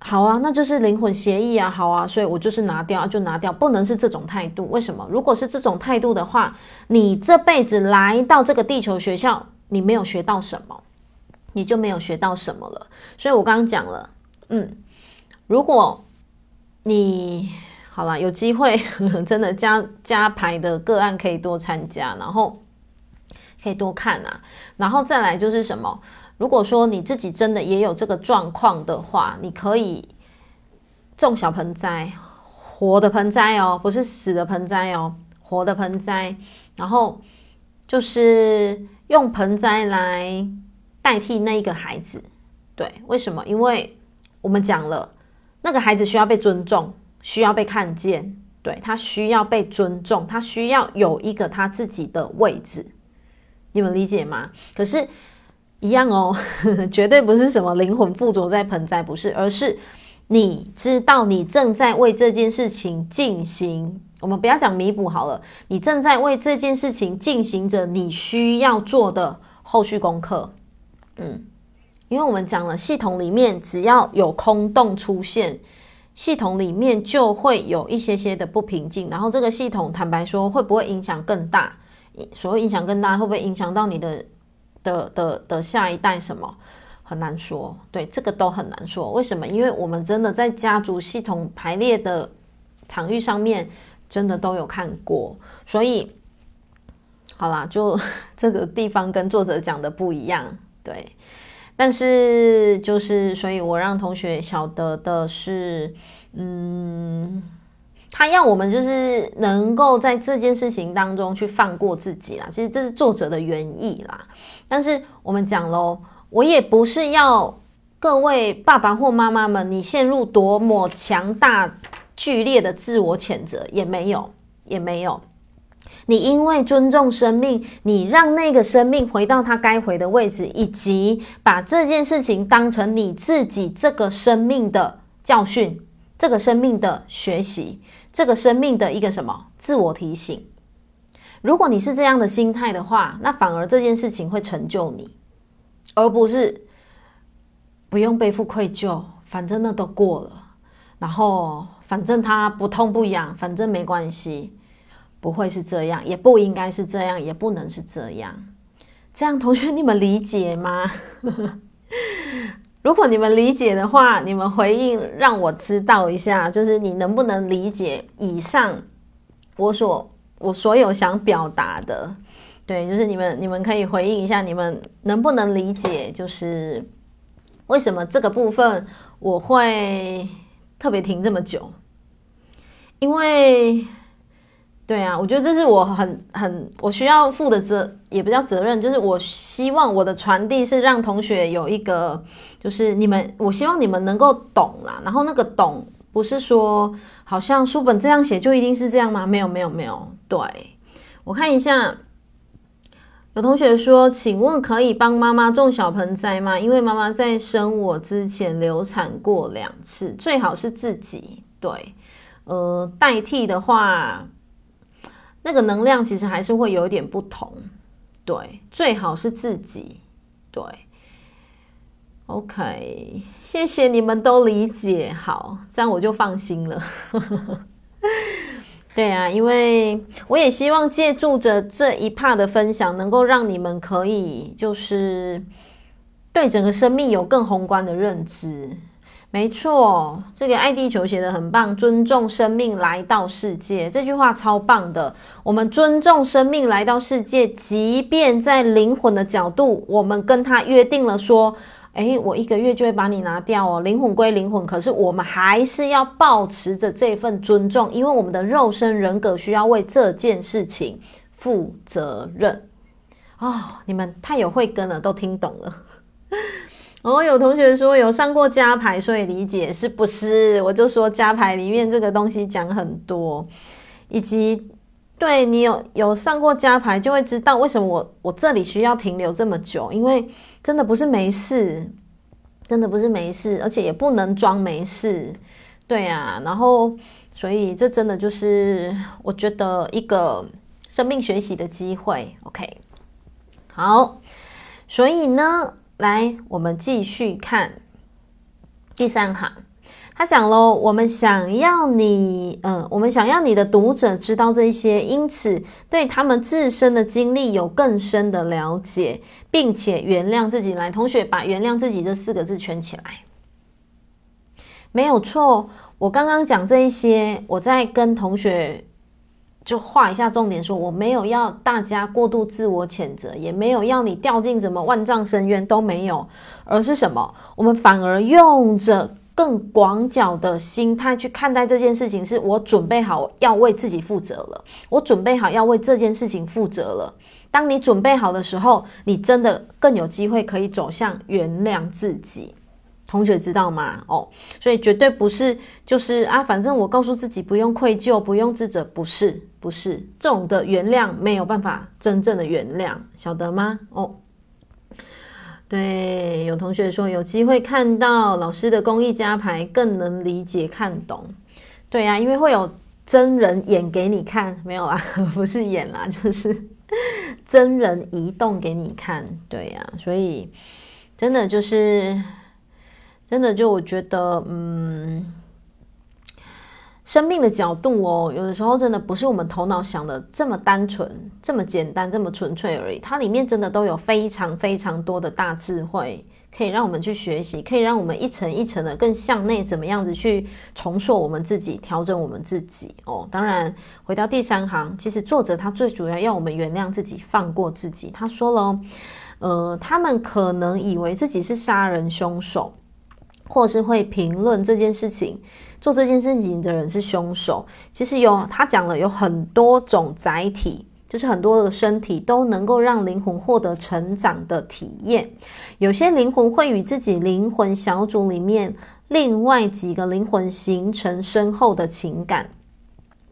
好啊，那就是灵魂协议啊，好啊，所以我就是拿掉就拿掉，不能是这种态度。为什么？如果是这种态度的话，你这辈子来到这个地球学校，你没有学到什么，你就没有学到什么了。所以我刚刚讲了，嗯，如果你好了，有机会 *laughs* 真的加加牌的个案可以多参加，然后可以多看啊，然后再来就是什么？如果说你自己真的也有这个状况的话，你可以种小盆栽，活的盆栽哦，不是死的盆栽哦，活的盆栽，然后就是用盆栽来代替那一个孩子。对，为什么？因为我们讲了，那个孩子需要被尊重，需要被看见，对，他需要被尊重，他需要有一个他自己的位置，你们理解吗？可是。一样哦，*laughs* 绝对不是什么灵魂附着在盆栽，不是，而是你知道你正在为这件事情进行。我们不要讲弥补好了，你正在为这件事情进行着你需要做的后续功课。嗯，因为我们讲了，系统里面只要有空洞出现，系统里面就会有一些些的不平静。然后这个系统，坦白说，会不会影响更大？所谓影响更大，会不会影响到你的？的的的下一代什么很难说，对，这个都很难说。为什么？因为我们真的在家族系统排列的场域上面，真的都有看过。所以，好啦，就 *laughs* 这个地方跟作者讲的不一样，对。但是就是，所以我让同学晓得的是，嗯。他要我们就是能够在这件事情当中去放过自己啦，其实这是作者的原意啦。但是我们讲喽，我也不是要各位爸爸或妈妈们，你陷入多么强大剧烈的自我谴责，也没有，也没有。你因为尊重生命，你让那个生命回到他该回的位置，以及把这件事情当成你自己这个生命的教训，这个生命的学习。这个生命的一个什么自我提醒？如果你是这样的心态的话，那反而这件事情会成就你，而不是不用背负愧疚，反正那都过了，然后反正他不痛不痒，反正没关系，不会是这样，也不应该是这样，也不能是这样。这样同学你们理解吗？*laughs* 如果你们理解的话，你们回应让我知道一下，就是你能不能理解以上我所我所有想表达的？对，就是你们你们可以回应一下，你们能不能理解？就是为什么这个部分我会特别停这么久？因为。对啊，我觉得这是我很很我需要负的责，也不叫责任，就是我希望我的传递是让同学有一个，就是你们，我希望你们能够懂啦。然后那个懂不是说好像书本这样写就一定是这样吗？没有没有没有。对，我看一下，有同学说，请问可以帮妈妈种小盆栽吗？因为妈妈在生我之前流产过两次，最好是自己。对，呃，代替的话。那个能量其实还是会有一点不同，对，最好是自己，对，OK，谢谢你们都理解，好，这样我就放心了。*laughs* 对啊，因为我也希望借助着这一 part 的分享，能够让你们可以就是对整个生命有更宏观的认知。没错，这个爱地球写得很棒，尊重生命来到世界，这句话超棒的。我们尊重生命来到世界，即便在灵魂的角度，我们跟他约定了说，诶，我一个月就会把你拿掉哦。灵魂归灵魂，可是我们还是要保持着这份尊重，因为我们的肉身人格需要为这件事情负责任。哦，你们太有慧根了，都听懂了。哦，有同学说有上过加排，所以理解是不是？我就说加排里面这个东西讲很多，以及对你有有上过加排，就会知道为什么我我这里需要停留这么久，因为真的不是没事，真的不是没事，而且也不能装没事，对啊，然后所以这真的就是我觉得一个生命学习的机会。OK，好，所以呢。来，我们继续看第三行。他讲喽，我们想要你，嗯、我们想要你的读者知道这些，因此对他们自身的经历有更深的了解，并且原谅自己。来，同学把“原谅自己”这四个字圈起来。没有错，我刚刚讲这一些，我在跟同学。就画一下重点说，我没有要大家过度自我谴责，也没有要你掉进什么万丈深渊，都没有，而是什么？我们反而用着更广角的心态去看待这件事情，是我准备好要为自己负责了，我准备好要为这件事情负责了。当你准备好的时候，你真的更有机会可以走向原谅自己。同学知道吗？哦，所以绝对不是，就是啊，反正我告诉自己不用愧疚，不用自责，不是，不是这种的原谅没有办法真正的原谅，晓得吗？哦，对，有同学说有机会看到老师的公益家牌，更能理解看懂。对呀，因为会有真人演给你看，没有啦，*laughs* 不是演啦，就是真人移动给你看。对呀，所以真的就是。真的，就我觉得，嗯，生命的角度哦，有的时候真的不是我们头脑想的这么单纯、这么简单、这么纯粹而已。它里面真的都有非常非常多的大智慧，可以让我们去学习，可以让我们一层一层的更向内，怎么样子去重塑我们自己、调整我们自己哦。当然，回到第三行，其实作者他最主要要我们原谅自己、放过自己。他说了，呃，他们可能以为自己是杀人凶手。或是会评论这件事情，做这件事情的人是凶手。其实有他讲了，有很多种载体，就是很多的身体都能够让灵魂获得成长的体验。有些灵魂会与自己灵魂小组里面另外几个灵魂形成深厚的情感。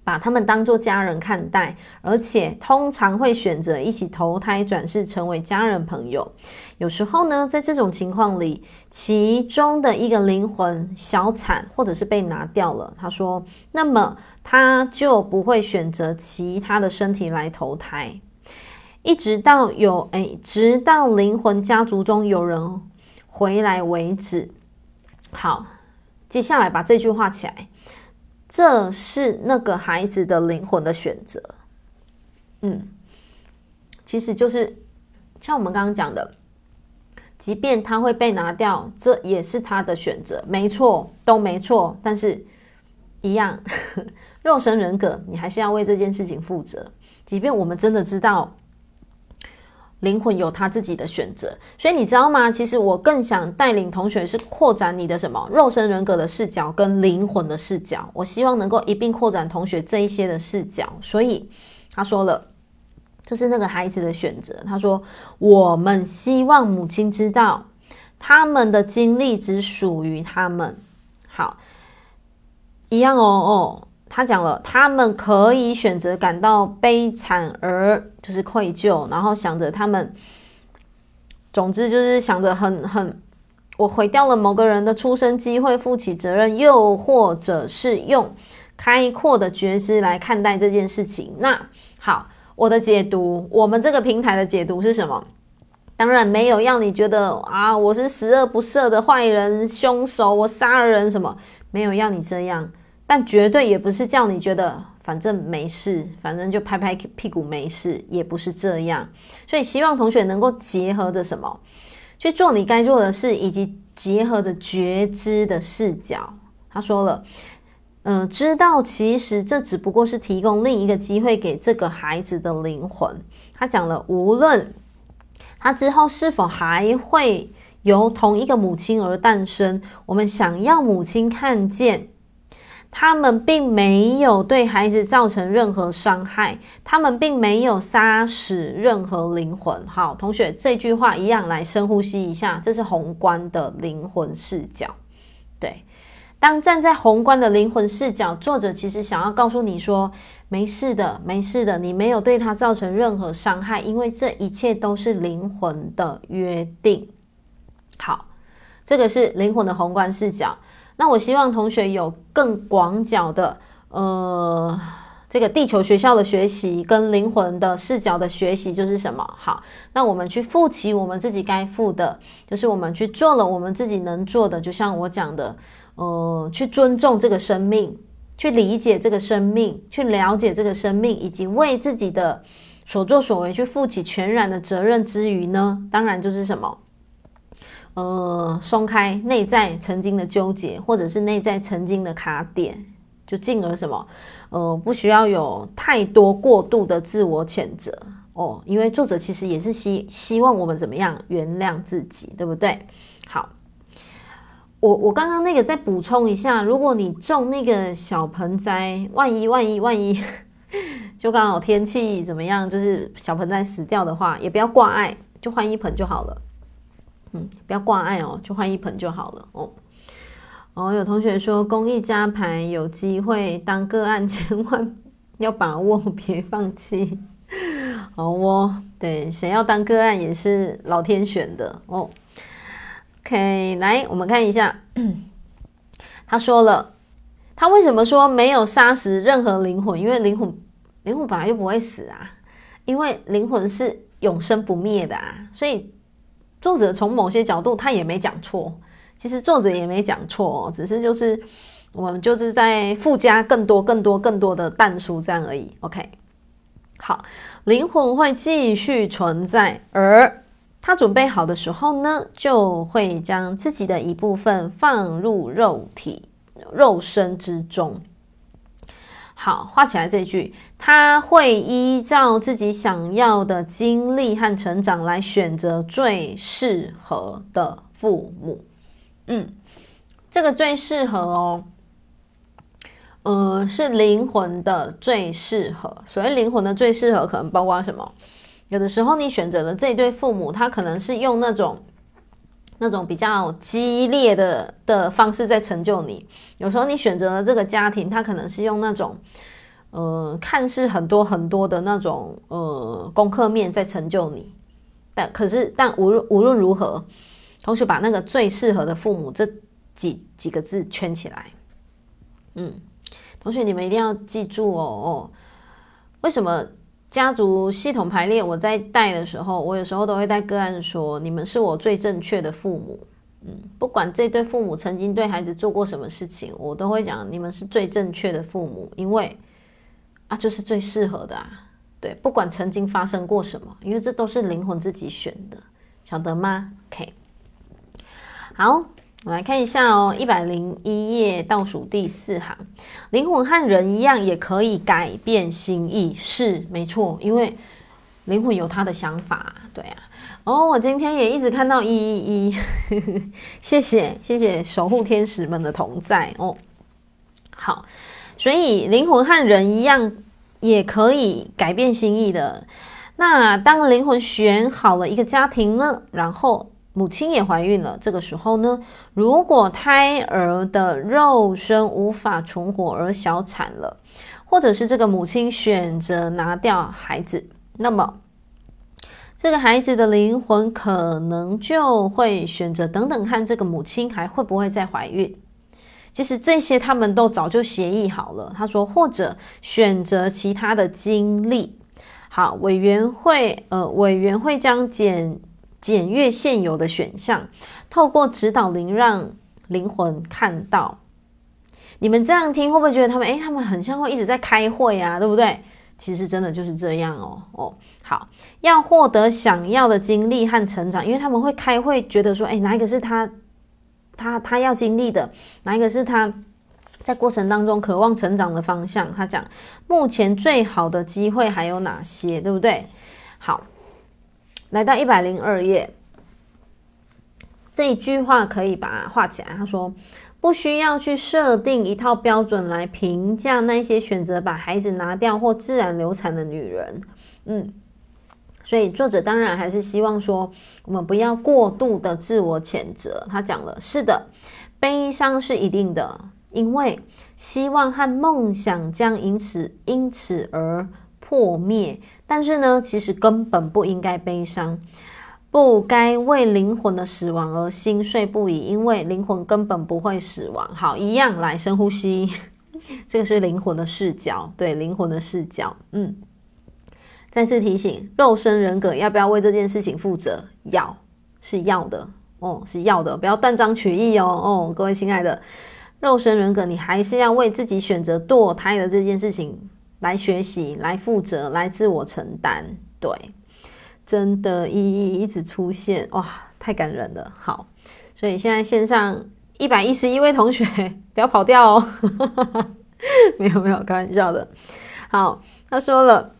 把他们当做家人看待，而且通常会选择一起投胎转世成为家人朋友。有时候呢，在这种情况里，其中的一个灵魂小产，或者是被拿掉了。他说，那么他就不会选择其他的身体来投胎，一直到有诶，直到灵魂家族中有人回来为止。好，接下来把这句话起来。这是那个孩子的灵魂的选择，嗯，其实就是像我们刚刚讲的，即便他会被拿掉，这也是他的选择，没错，都没错。但是，一样，*laughs* 肉身人格，你还是要为这件事情负责。即便我们真的知道。灵魂有他自己的选择，所以你知道吗？其实我更想带领同学是扩展你的什么肉身人格的视角跟灵魂的视角。我希望能够一并扩展同学这一些的视角。所以他说了，这是那个孩子的选择。他说，我们希望母亲知道，他们的经历只属于他们。好，一样哦哦。他讲了，他们可以选择感到悲惨而就是愧疚，然后想着他们，总之就是想着很很，我毁掉了某个人的出生机会，负起责任，又或者是用开阔的觉知来看待这件事情。那好，我的解读，我们这个平台的解读是什么？当然没有让你觉得啊，我是十恶不赦的坏人、凶手，我杀了人什么，没有要你这样。但绝对也不是叫你觉得反正没事，反正就拍拍屁股没事，也不是这样。所以希望同学能够结合着什么去做你该做的事，以及结合着觉知的视角。他说了，嗯、知道其实这只不过是提供另一个机会给这个孩子的灵魂。他讲了，无论他之后是否还会由同一个母亲而诞生，我们想要母亲看见。他们并没有对孩子造成任何伤害，他们并没有杀死任何灵魂。好，同学，这句话一样，来深呼吸一下，这是宏观的灵魂视角。对，当站在宏观的灵魂视角，作者其实想要告诉你说，没事的，没事的，你没有对他造成任何伤害，因为这一切都是灵魂的约定。好，这个是灵魂的宏观视角。那我希望同学有更广角的，呃，这个地球学校的学习跟灵魂的视角的学习就是什么？好，那我们去负起我们自己该负的，就是我们去做了我们自己能做的，就像我讲的，呃，去尊重这个生命，去理解这个生命，去了解这个生命，以及为自己的所作所为去负起全然的责任之余呢，当然就是什么？呃，松开内在曾经的纠结，或者是内在曾经的卡点，就进而什么？呃，不需要有太多过度的自我谴责哦，因为作者其实也是希希望我们怎么样原谅自己，对不对？好，我我刚刚那个再补充一下，如果你种那个小盆栽，万一万一万一，*laughs* 就刚好天气怎么样，就是小盆栽死掉的话，也不要挂碍，就换一盆就好了。嗯，不要挂碍哦，就换一盆就好了哦。哦，有同学说公益加牌有机会当个案，千万要把握，别放弃。*laughs* 好哦，对，谁要当个案也是老天选的哦。OK，来我们看一下，*clears throat* 他说了，他为什么说没有杀死任何灵魂？因为灵魂灵魂本来就不会死啊，因为灵魂是永生不灭的啊，所以。作者从某些角度，他也没讲错。其实作者也没讲错，只是就是我们就是在附加更多、更多、更多的但书这样而已。OK，好，灵魂会继续存在，而他准备好的时候呢，就会将自己的一部分放入肉体、肉身之中。好，画起来这句，他会依照自己想要的经历和成长来选择最适合的父母。嗯，这个最适合哦，呃，是灵魂的最适合。所谓灵魂的最适合，可能包括什么？有的时候你选择的这一对父母，他可能是用那种。那种比较激烈的的方式在成就你。有时候你选择了这个家庭，他可能是用那种，呃，看似很多很多的那种，呃，功课面在成就你。但可是，但无论无论如何，同学把那个最适合的父母这几几个字圈起来。嗯，同学你们一定要记住哦哦，为什么？家族系统排列，我在带的时候，我有时候都会带个案说：“你们是我最正确的父母。”嗯，不管这对父母曾经对孩子做过什么事情，我都会讲：“你们是最正确的父母，因为啊，就是最适合的啊。”对，不管曾经发生过什么，因为这都是灵魂自己选的，晓得吗？OK，好，我们来看一下哦，一百零一页倒数第四行，灵魂和人一样，也可以改变心意，是没错，因为灵魂有他的想法，对啊。哦，我今天也一直看到一一一，*laughs* 谢谢谢谢守护天使们的同在哦。好，所以灵魂和人一样，也可以改变心意的。那当灵魂选好了一个家庭呢，然后母亲也怀孕了，这个时候呢，如果胎儿的肉身无法存活而小产了，或者是这个母亲选择拿掉孩子，那么这个孩子的灵魂可能就会选择等等看这个母亲还会不会再怀孕。其实这些他们都早就协议好了。他说，或者选择其他的经历。好，委员会呃，委员会将检检阅现有的选项，透过指导灵让灵魂看到。你们这样听会不会觉得他们诶，他们很像会一直在开会啊，对不对？其实真的就是这样哦哦。好，要获得想要的经历和成长，因为他们会开会，觉得说，诶，哪一个是他他他要经历的，哪一个是他。在过程当中，渴望成长的方向，他讲目前最好的机会还有哪些，对不对？好，来到一百零二页，这一句话可以把它画起来。他说：“不需要去设定一套标准来评价那些选择把孩子拿掉或自然流产的女人。”嗯，所以作者当然还是希望说，我们不要过度的自我谴责。他讲了，是的，悲伤是一定的。因为希望和梦想将因此因此而破灭，但是呢，其实根本不应该悲伤，不该为灵魂的死亡而心碎不已，因为灵魂根本不会死亡。好，一样来深呼吸，*laughs* 这个是灵魂的视角，对，灵魂的视角。嗯，再次提醒，肉身人格要不要为这件事情负责？要，是要的，哦，是要的，不要断章取义哦，哦，各位亲爱的。肉身人格，你还是要为自己选择堕胎的这件事情来学习、来负责、来自我承担。对，真的意义一直出现，哇，太感人了。好，所以现在线上一百一十一位同学，*laughs* 不要跑掉哦。*laughs* 没有没有，开玩笑的。好，他说了，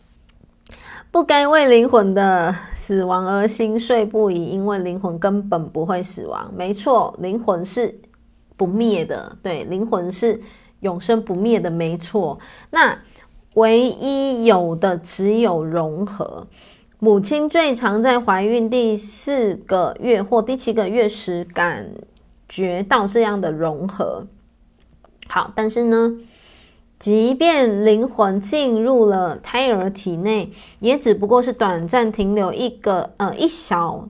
不该为灵魂的死亡而心碎不已，因为灵魂根本不会死亡。没错，灵魂是。不灭的，对，灵魂是永生不灭的，没错。那唯一有的只有融合。母亲最常在怀孕第四个月或第七个月时感觉到这样的融合。好，但是呢，即便灵魂进入了胎儿体内，也只不过是短暂停留一个呃一小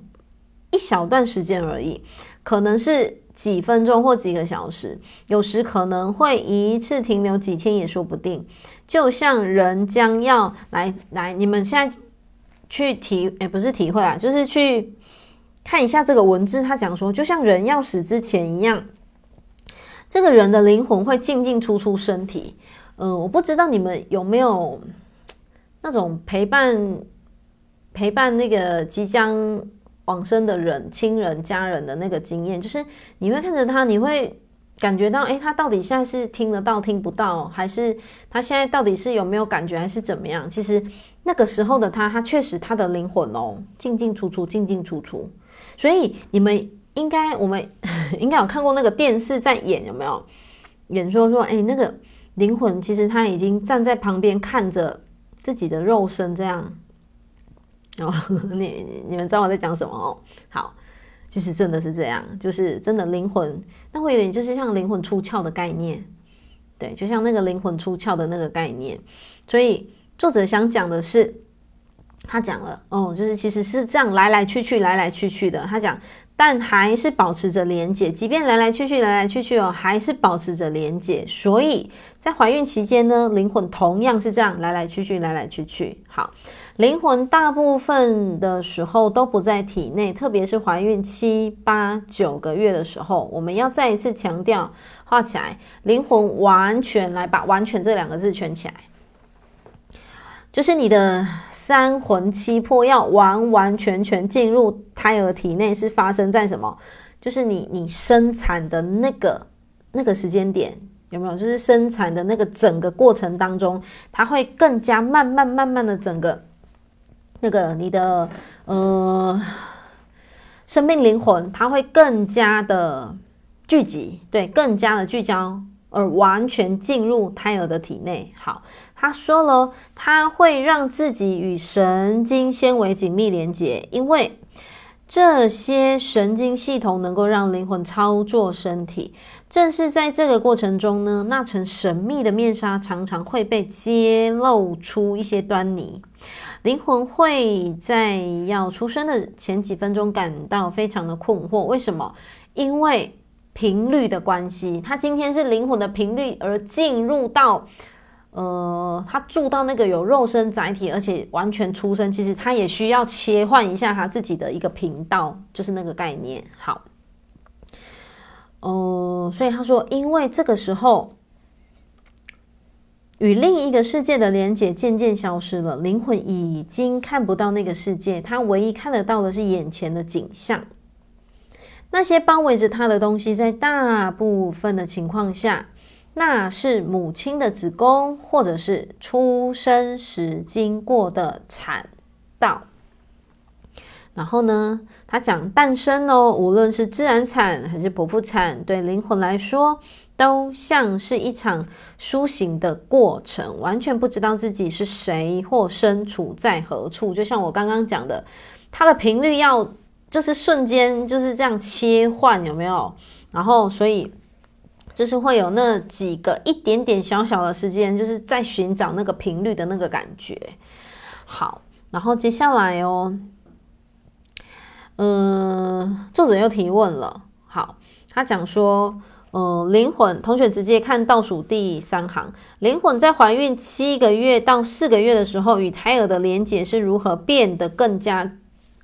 一小段时间而已，可能是。几分钟或几个小时，有时可能会一次停留几天也说不定。就像人将要来来，你们现在去体，哎，不是体会啊，就是去看一下这个文字。他讲说，就像人要死之前一样，这个人的灵魂会进进出出身体。嗯、我不知道你们有没有那种陪伴陪伴那个即将。往生的人、亲人、家人的那个经验，就是你会看着他，你会感觉到，诶，他到底现在是听得到、听不到，还是他现在到底是有没有感觉，还是怎么样？其实那个时候的他，他确实他的灵魂哦，进进出出、进进出出。所以你们应该，我们 *laughs* 应该有看过那个电视在演，有没有？演说说，诶，那个灵魂其实他已经站在旁边看着自己的肉身这样。哦，*laughs* 你你们知道我在讲什么哦？好，其实真的是这样，就是真的灵魂，那会有点就是像灵魂出窍的概念，对，就像那个灵魂出窍的那个概念。所以作者想讲的是，他讲了哦，就是其实是这样来来去去，来来去去的。他讲。但还是保持着连结，即便来来去去，来来去去哦，还是保持着连结。所以在怀孕期间呢，灵魂同样是这样来来去去，来来去去。好，灵魂大部分的时候都不在体内，特别是怀孕七八九个月的时候，我们要再一次强调，画起来，灵魂完全来把“完全”这两个字圈起来，就是你的。三魂七魄要完完全全进入胎儿体内，是发生在什么？就是你你生产的那个那个时间点有没有？就是生产的那个整个过程当中，它会更加慢慢慢慢的整个那个你的呃生命灵魂，它会更加的聚集，对，更加的聚焦，而完全进入胎儿的体内。好，他说了，他会让自己与神经纤维紧密连接，因为。这些神经系统能够让灵魂操作身体，正是在这个过程中呢，那层神秘的面纱常常会被揭露出一些端倪。灵魂会在要出生的前几分钟感到非常的困惑，为什么？因为频率的关系，他今天是灵魂的频率而进入到。呃，他住到那个有肉身载体，而且完全出生，其实他也需要切换一下他自己的一个频道，就是那个概念。好，呃，所以他说，因为这个时候与另一个世界的连接渐渐消失了，灵魂已经看不到那个世界，他唯一看得到的是眼前的景象。那些包围着他的东西，在大部分的情况下。那是母亲的子宫，或者是出生时经过的产道。然后呢，他讲诞生哦，无论是自然产还是剖腹产，对灵魂来说，都像是一场苏醒的过程，完全不知道自己是谁或身处在何处。就像我刚刚讲的，它的频率要就是瞬间就是这样切换，有没有？然后所以。就是会有那几个一点点小小的时间，就是在寻找那个频率的那个感觉。好，然后接下来哦，嗯，作者又提问了。好，他讲说，嗯，灵魂，同学直接看倒数第三行，灵魂在怀孕七个月到四个月的时候，与胎儿的连接是如何变得更加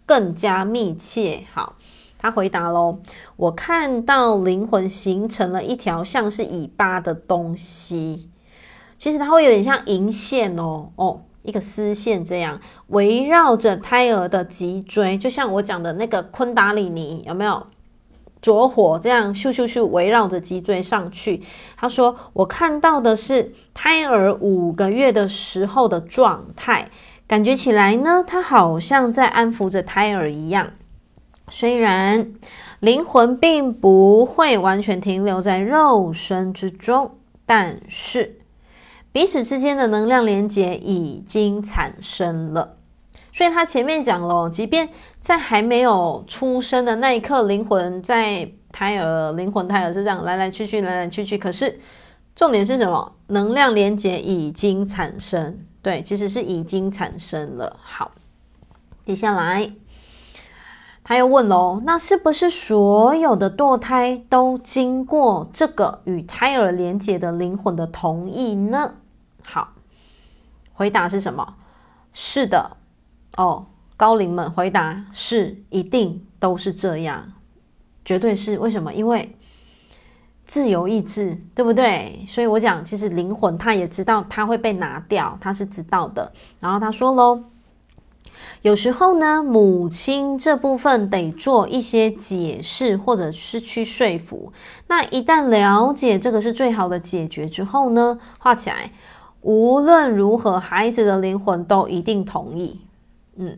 更加密切？好。他回答喽：“我看到灵魂形成了一条像是尾巴的东西，其实它会有点像银线哦，哦，一个丝线这样围绕着胎儿的脊椎，就像我讲的那个昆达里尼，有没有？着火这样咻咻咻围绕着脊椎上去。”他说：“我看到的是胎儿五个月的时候的状态，感觉起来呢，它好像在安抚着胎儿一样。”虽然灵魂并不会完全停留在肉身之中，但是彼此之间的能量连接已经产生了。所以他前面讲了，即便在还没有出生的那一刻，灵魂在胎儿，灵魂胎儿是这样来来去去，来来去去。可是重点是什么？能量连接已经产生，对，其实是已经产生了。好，接下来。他又问喽，那是不是所有的堕胎都经过这个与胎儿连接的灵魂的同意呢？好，回答是什么？是的，哦，高龄们回答是，一定都是这样，绝对是。为什么？因为自由意志，对不对？所以我讲，其实灵魂他也知道他会被拿掉，他是知道的。然后他说喽。有时候呢，母亲这部分得做一些解释，或者是去说服。那一旦了解这个是最好的解决之后呢，画起来，无论如何，孩子的灵魂都一定同意。嗯，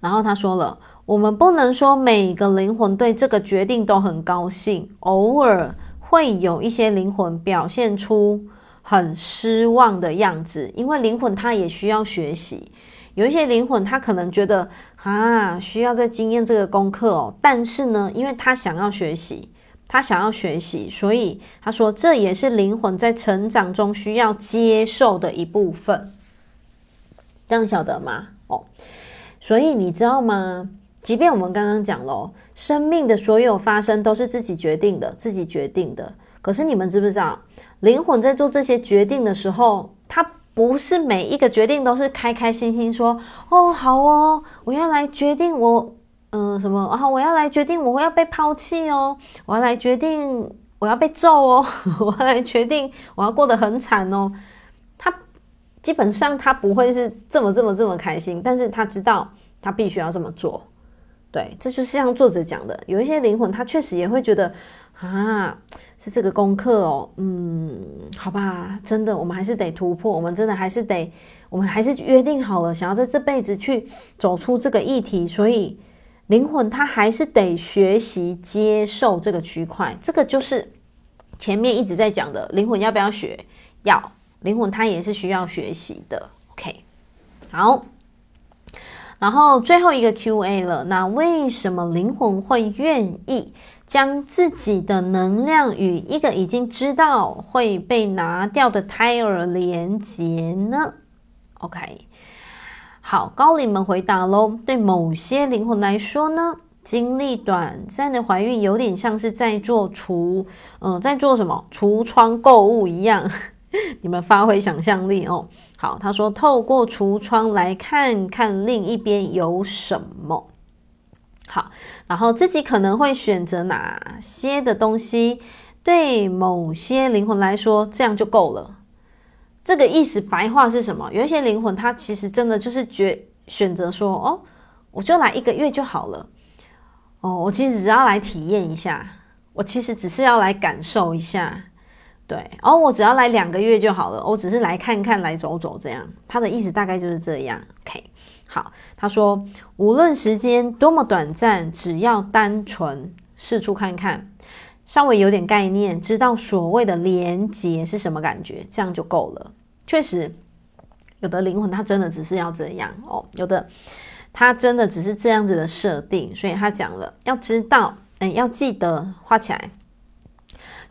然后他说了，我们不能说每个灵魂对这个决定都很高兴，偶尔会有一些灵魂表现出很失望的样子，因为灵魂它也需要学习。有一些灵魂，他可能觉得啊，需要再经验这个功课哦。但是呢，因为他想要学习，他想要学习，所以他说这也是灵魂在成长中需要接受的一部分。这样晓得吗？哦，所以你知道吗？即便我们刚刚讲了，生命的所有发生都是自己决定的，自己决定的。可是你们知不知道，灵魂在做这些决定的时候，他。不是每一个决定都是开开心心说哦，好哦，我要来决定我嗯、什么啊，我要来决定我要被抛弃哦，我要来决定我要被揍哦，*laughs* 我要来决定我要过得很惨哦。基本上他不会是这么这么这么开心，但是他知道他必须要这么做，对，这就是像作者讲的，有一些灵魂他确实也会觉得啊，是这个功课哦，嗯，好吧，真的，我们还是得突破，我们真的还是得，我们还是约定好了，想要在这辈子去走出这个议题，所以灵魂他还是得学习接受这个区块，这个就是前面一直在讲的，灵魂要不要学？要，灵魂它也是需要学习的。OK，好。然后最后一个 Q&A 了，那为什么灵魂会愿意将自己的能量与一个已经知道会被拿掉的胎儿连接呢？OK，好，高灵们回答喽。对某些灵魂来说呢，经历短暂的怀孕有点像是在做橱，嗯、在做什么橱窗购物一样。*laughs* 你们发挥想象力哦。好，他说透过橱窗来看看另一边有什么。好，然后自己可能会选择哪些的东西？对某些灵魂来说，这样就够了。这个意思白话是什么？有一些灵魂，他其实真的就是觉选择说：“哦，我就来一个月就好了。”哦，我其实只要来体验一下，我其实只是要来感受一下。对，哦，我只要来两个月就好了，我只是来看看、来走走这样。他的意思大概就是这样。OK，好，他说无论时间多么短暂，只要单纯四处看看，稍微有点概念，知道所谓的连结是什么感觉，这样就够了。确实，有的灵魂他真的只是要这样哦，有的他真的只是这样子的设定，所以他讲了，要知道，哎，要记得画起来。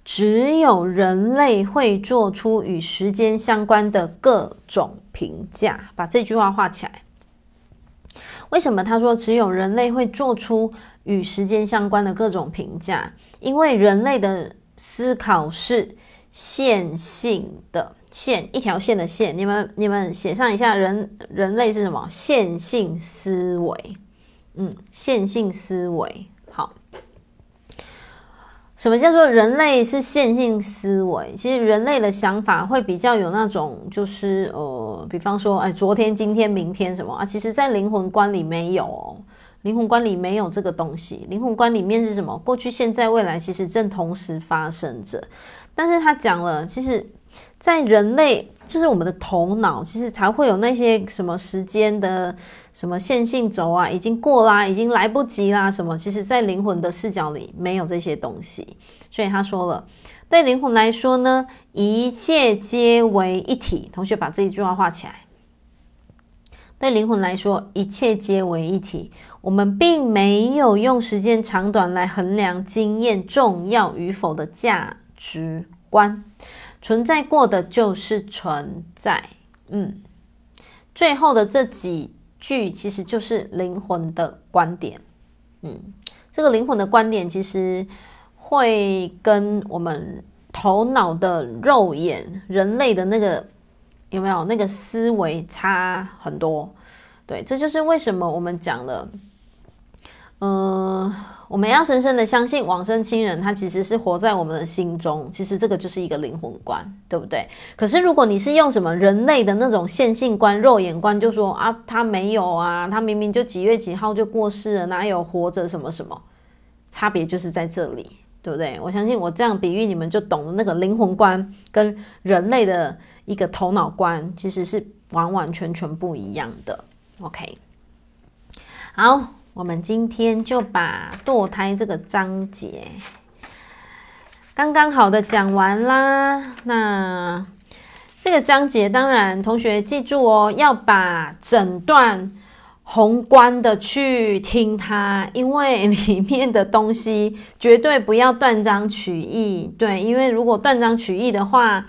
只有人类会做出与时间相关的各种评价，把这句话画起来。为什么他说只有人类会做出与时间相关的各种评价？因为人类的思考是线性的，线一条线的线。你们你们写上一下人，人类是什么？线性思维。嗯，线性思维。什么叫做人类是线性思维？其实人类的想法会比较有那种，就是呃，比方说，哎，昨天、今天、明天什么啊？其实，在灵魂观里没有，灵魂观里没有这个东西。灵魂观里面是什么？过去、现在、未来，其实正同时发生着。但是他讲了，其实，在人类。就是我们的头脑，其实才会有那些什么时间的什么线性轴啊，已经过啦，已经来不及啦，什么？其实，在灵魂的视角里，没有这些东西。所以他说了，对灵魂来说呢，一切皆为一体。同学把这一句话画起来。对灵魂来说，一切皆为一体。我们并没有用时间长短来衡量经验重要与否的价值观。存在过的就是存在，嗯，最后的这几句其实就是灵魂的观点，嗯，这个灵魂的观点其实会跟我们头脑的肉眼人类的那个有没有那个思维差很多？对，这就是为什么我们讲了，呃。我们要深深的相信往生亲人，他其实是活在我们的心中。其实这个就是一个灵魂观，对不对？可是如果你是用什么人类的那种线性观、肉眼观，就说啊，他没有啊，他明明就几月几号就过世了，哪有活着什么什么？差别就是在这里，对不对？我相信我这样比喻，你们就懂了。那个灵魂观跟人类的一个头脑观，其实是完完全全不一样的。OK，好。我们今天就把堕胎这个章节刚刚好的讲完啦。那这个章节，当然同学记住哦，要把整段宏观的去听它，因为里面的东西绝对不要断章取义。对，因为如果断章取义的话，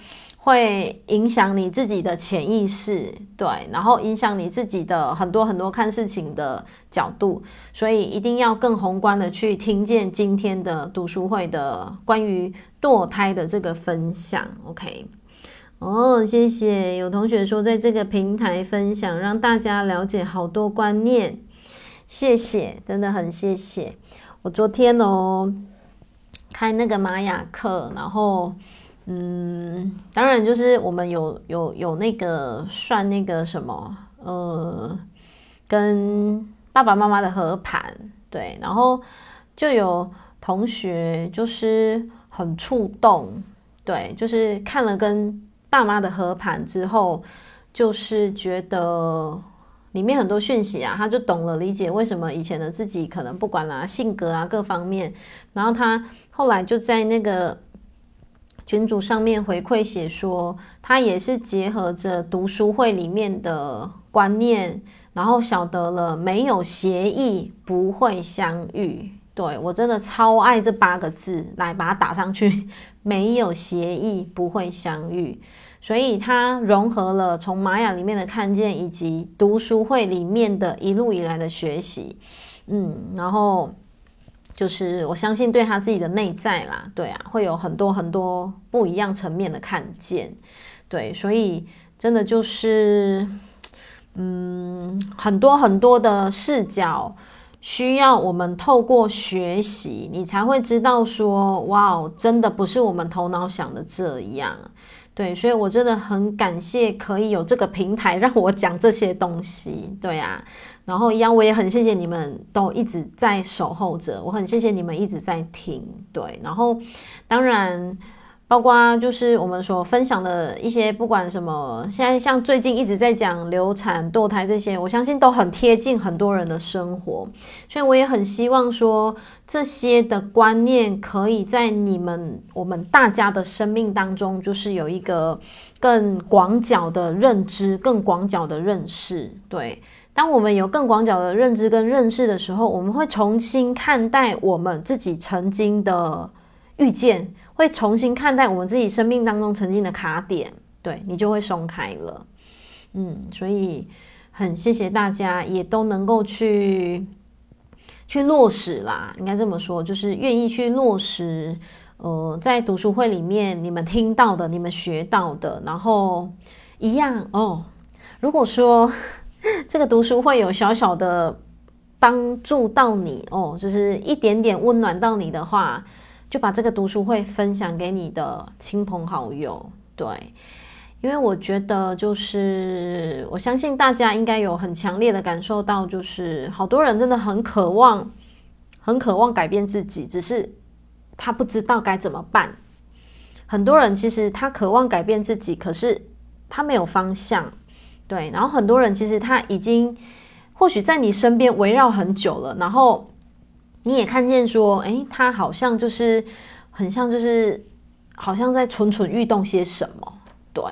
会影响你自己的潜意识，对，然后影响你自己的很多很多看事情的角度，所以一定要更宏观的去听见今天的读书会的关于堕胎的这个分享。OK，哦，谢谢有同学说在这个平台分享，让大家了解好多观念，谢谢，真的很谢谢。我昨天哦开那个玛雅课，然后。嗯，当然就是我们有有有那个算那个什么，呃，跟爸爸妈妈的合盘，对，然后就有同学就是很触动，对，就是看了跟爸妈的合盘之后，就是觉得里面很多讯息啊，他就懂了，理解为什么以前的自己可能不管啊性格啊各方面，然后他后来就在那个。群组上面回馈写说，他也是结合着读书会里面的观念，然后晓得了没有协议不会相遇。对，我真的超爱这八个字，来把它打上去。没有协议不会相遇，所以它融合了从玛雅里面的看见，以及读书会里面的一路以来的学习。嗯，然后。就是我相信对他自己的内在啦，对啊，会有很多很多不一样层面的看见，对，所以真的就是，嗯，很多很多的视角需要我们透过学习，你才会知道说，哇哦，真的不是我们头脑想的这样。对，所以我真的很感谢可以有这个平台让我讲这些东西，对啊，然后一样我也很谢谢你们都一直在守候着，我很谢谢你们一直在听，对，然后当然。包括就是我们所分享的一些，不管什么，现在像最近一直在讲流产、堕胎这些，我相信都很贴近很多人的生活，所以我也很希望说，这些的观念可以在你们我们大家的生命当中，就是有一个更广角的认知、更广角的认识。对，当我们有更广角的认知跟认识的时候，我们会重新看待我们自己曾经的遇见。会重新看待我们自己生命当中曾经的卡点，对，你就会松开了，嗯，所以很谢谢大家也都能够去去落实啦，应该这么说，就是愿意去落实，呃，在读书会里面你们听到的、你们学到的，然后一样哦。如果说 *laughs* 这个读书会有小小的帮助到你哦，就是一点点温暖到你的话。就把这个读书会分享给你的亲朋好友，对，因为我觉得就是我相信大家应该有很强烈的感受到，就是好多人真的很渴望，很渴望改变自己，只是他不知道该怎么办。很多人其实他渴望改变自己，可是他没有方向，对。然后很多人其实他已经或许在你身边围绕很久了，然后。你也看见说，诶，他好像就是很像，就是好像在蠢蠢欲动些什么。对，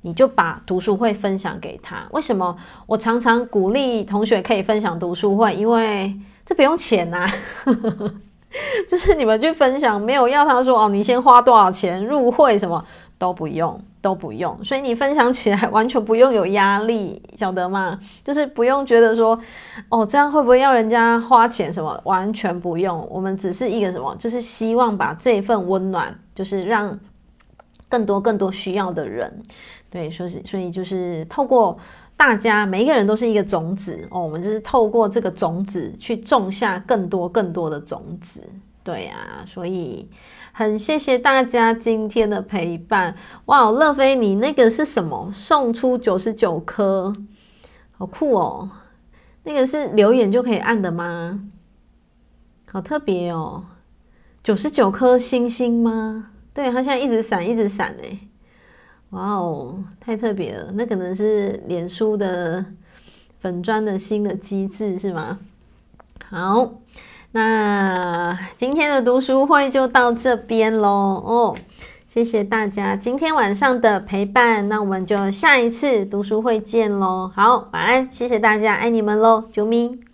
你就把读书会分享给他。为什么我常常鼓励同学可以分享读书会？因为这不用钱呐，*laughs* 就是你们去分享，没有要他说哦，你先花多少钱入会，什么都不用。都不用，所以你分享起来完全不用有压力，晓得吗？*laughs* 就是不用觉得说，哦，这样会不会要人家花钱什么？完全不用，我们只是一个什么，就是希望把这份温暖，就是让更多更多需要的人，对，所以所以就是透过大家每一个人都是一个种子哦，我们就是透过这个种子去种下更多更多的种子，对呀，所以。很谢谢大家今天的陪伴，哇！乐飞，你那个是什么？送出九十九颗，好酷哦！那个是留言就可以按的吗？好特别哦，九十九颗星星吗？对，它现在一直闪，一直闪哎！哇哦，太特别了，那可能是脸书的粉专的新的机制是吗？好。那今天的读书会就到这边喽哦，谢谢大家今天晚上的陪伴，那我们就下一次读书会见喽。好，晚安，谢谢大家，爱你们喽，啾咪。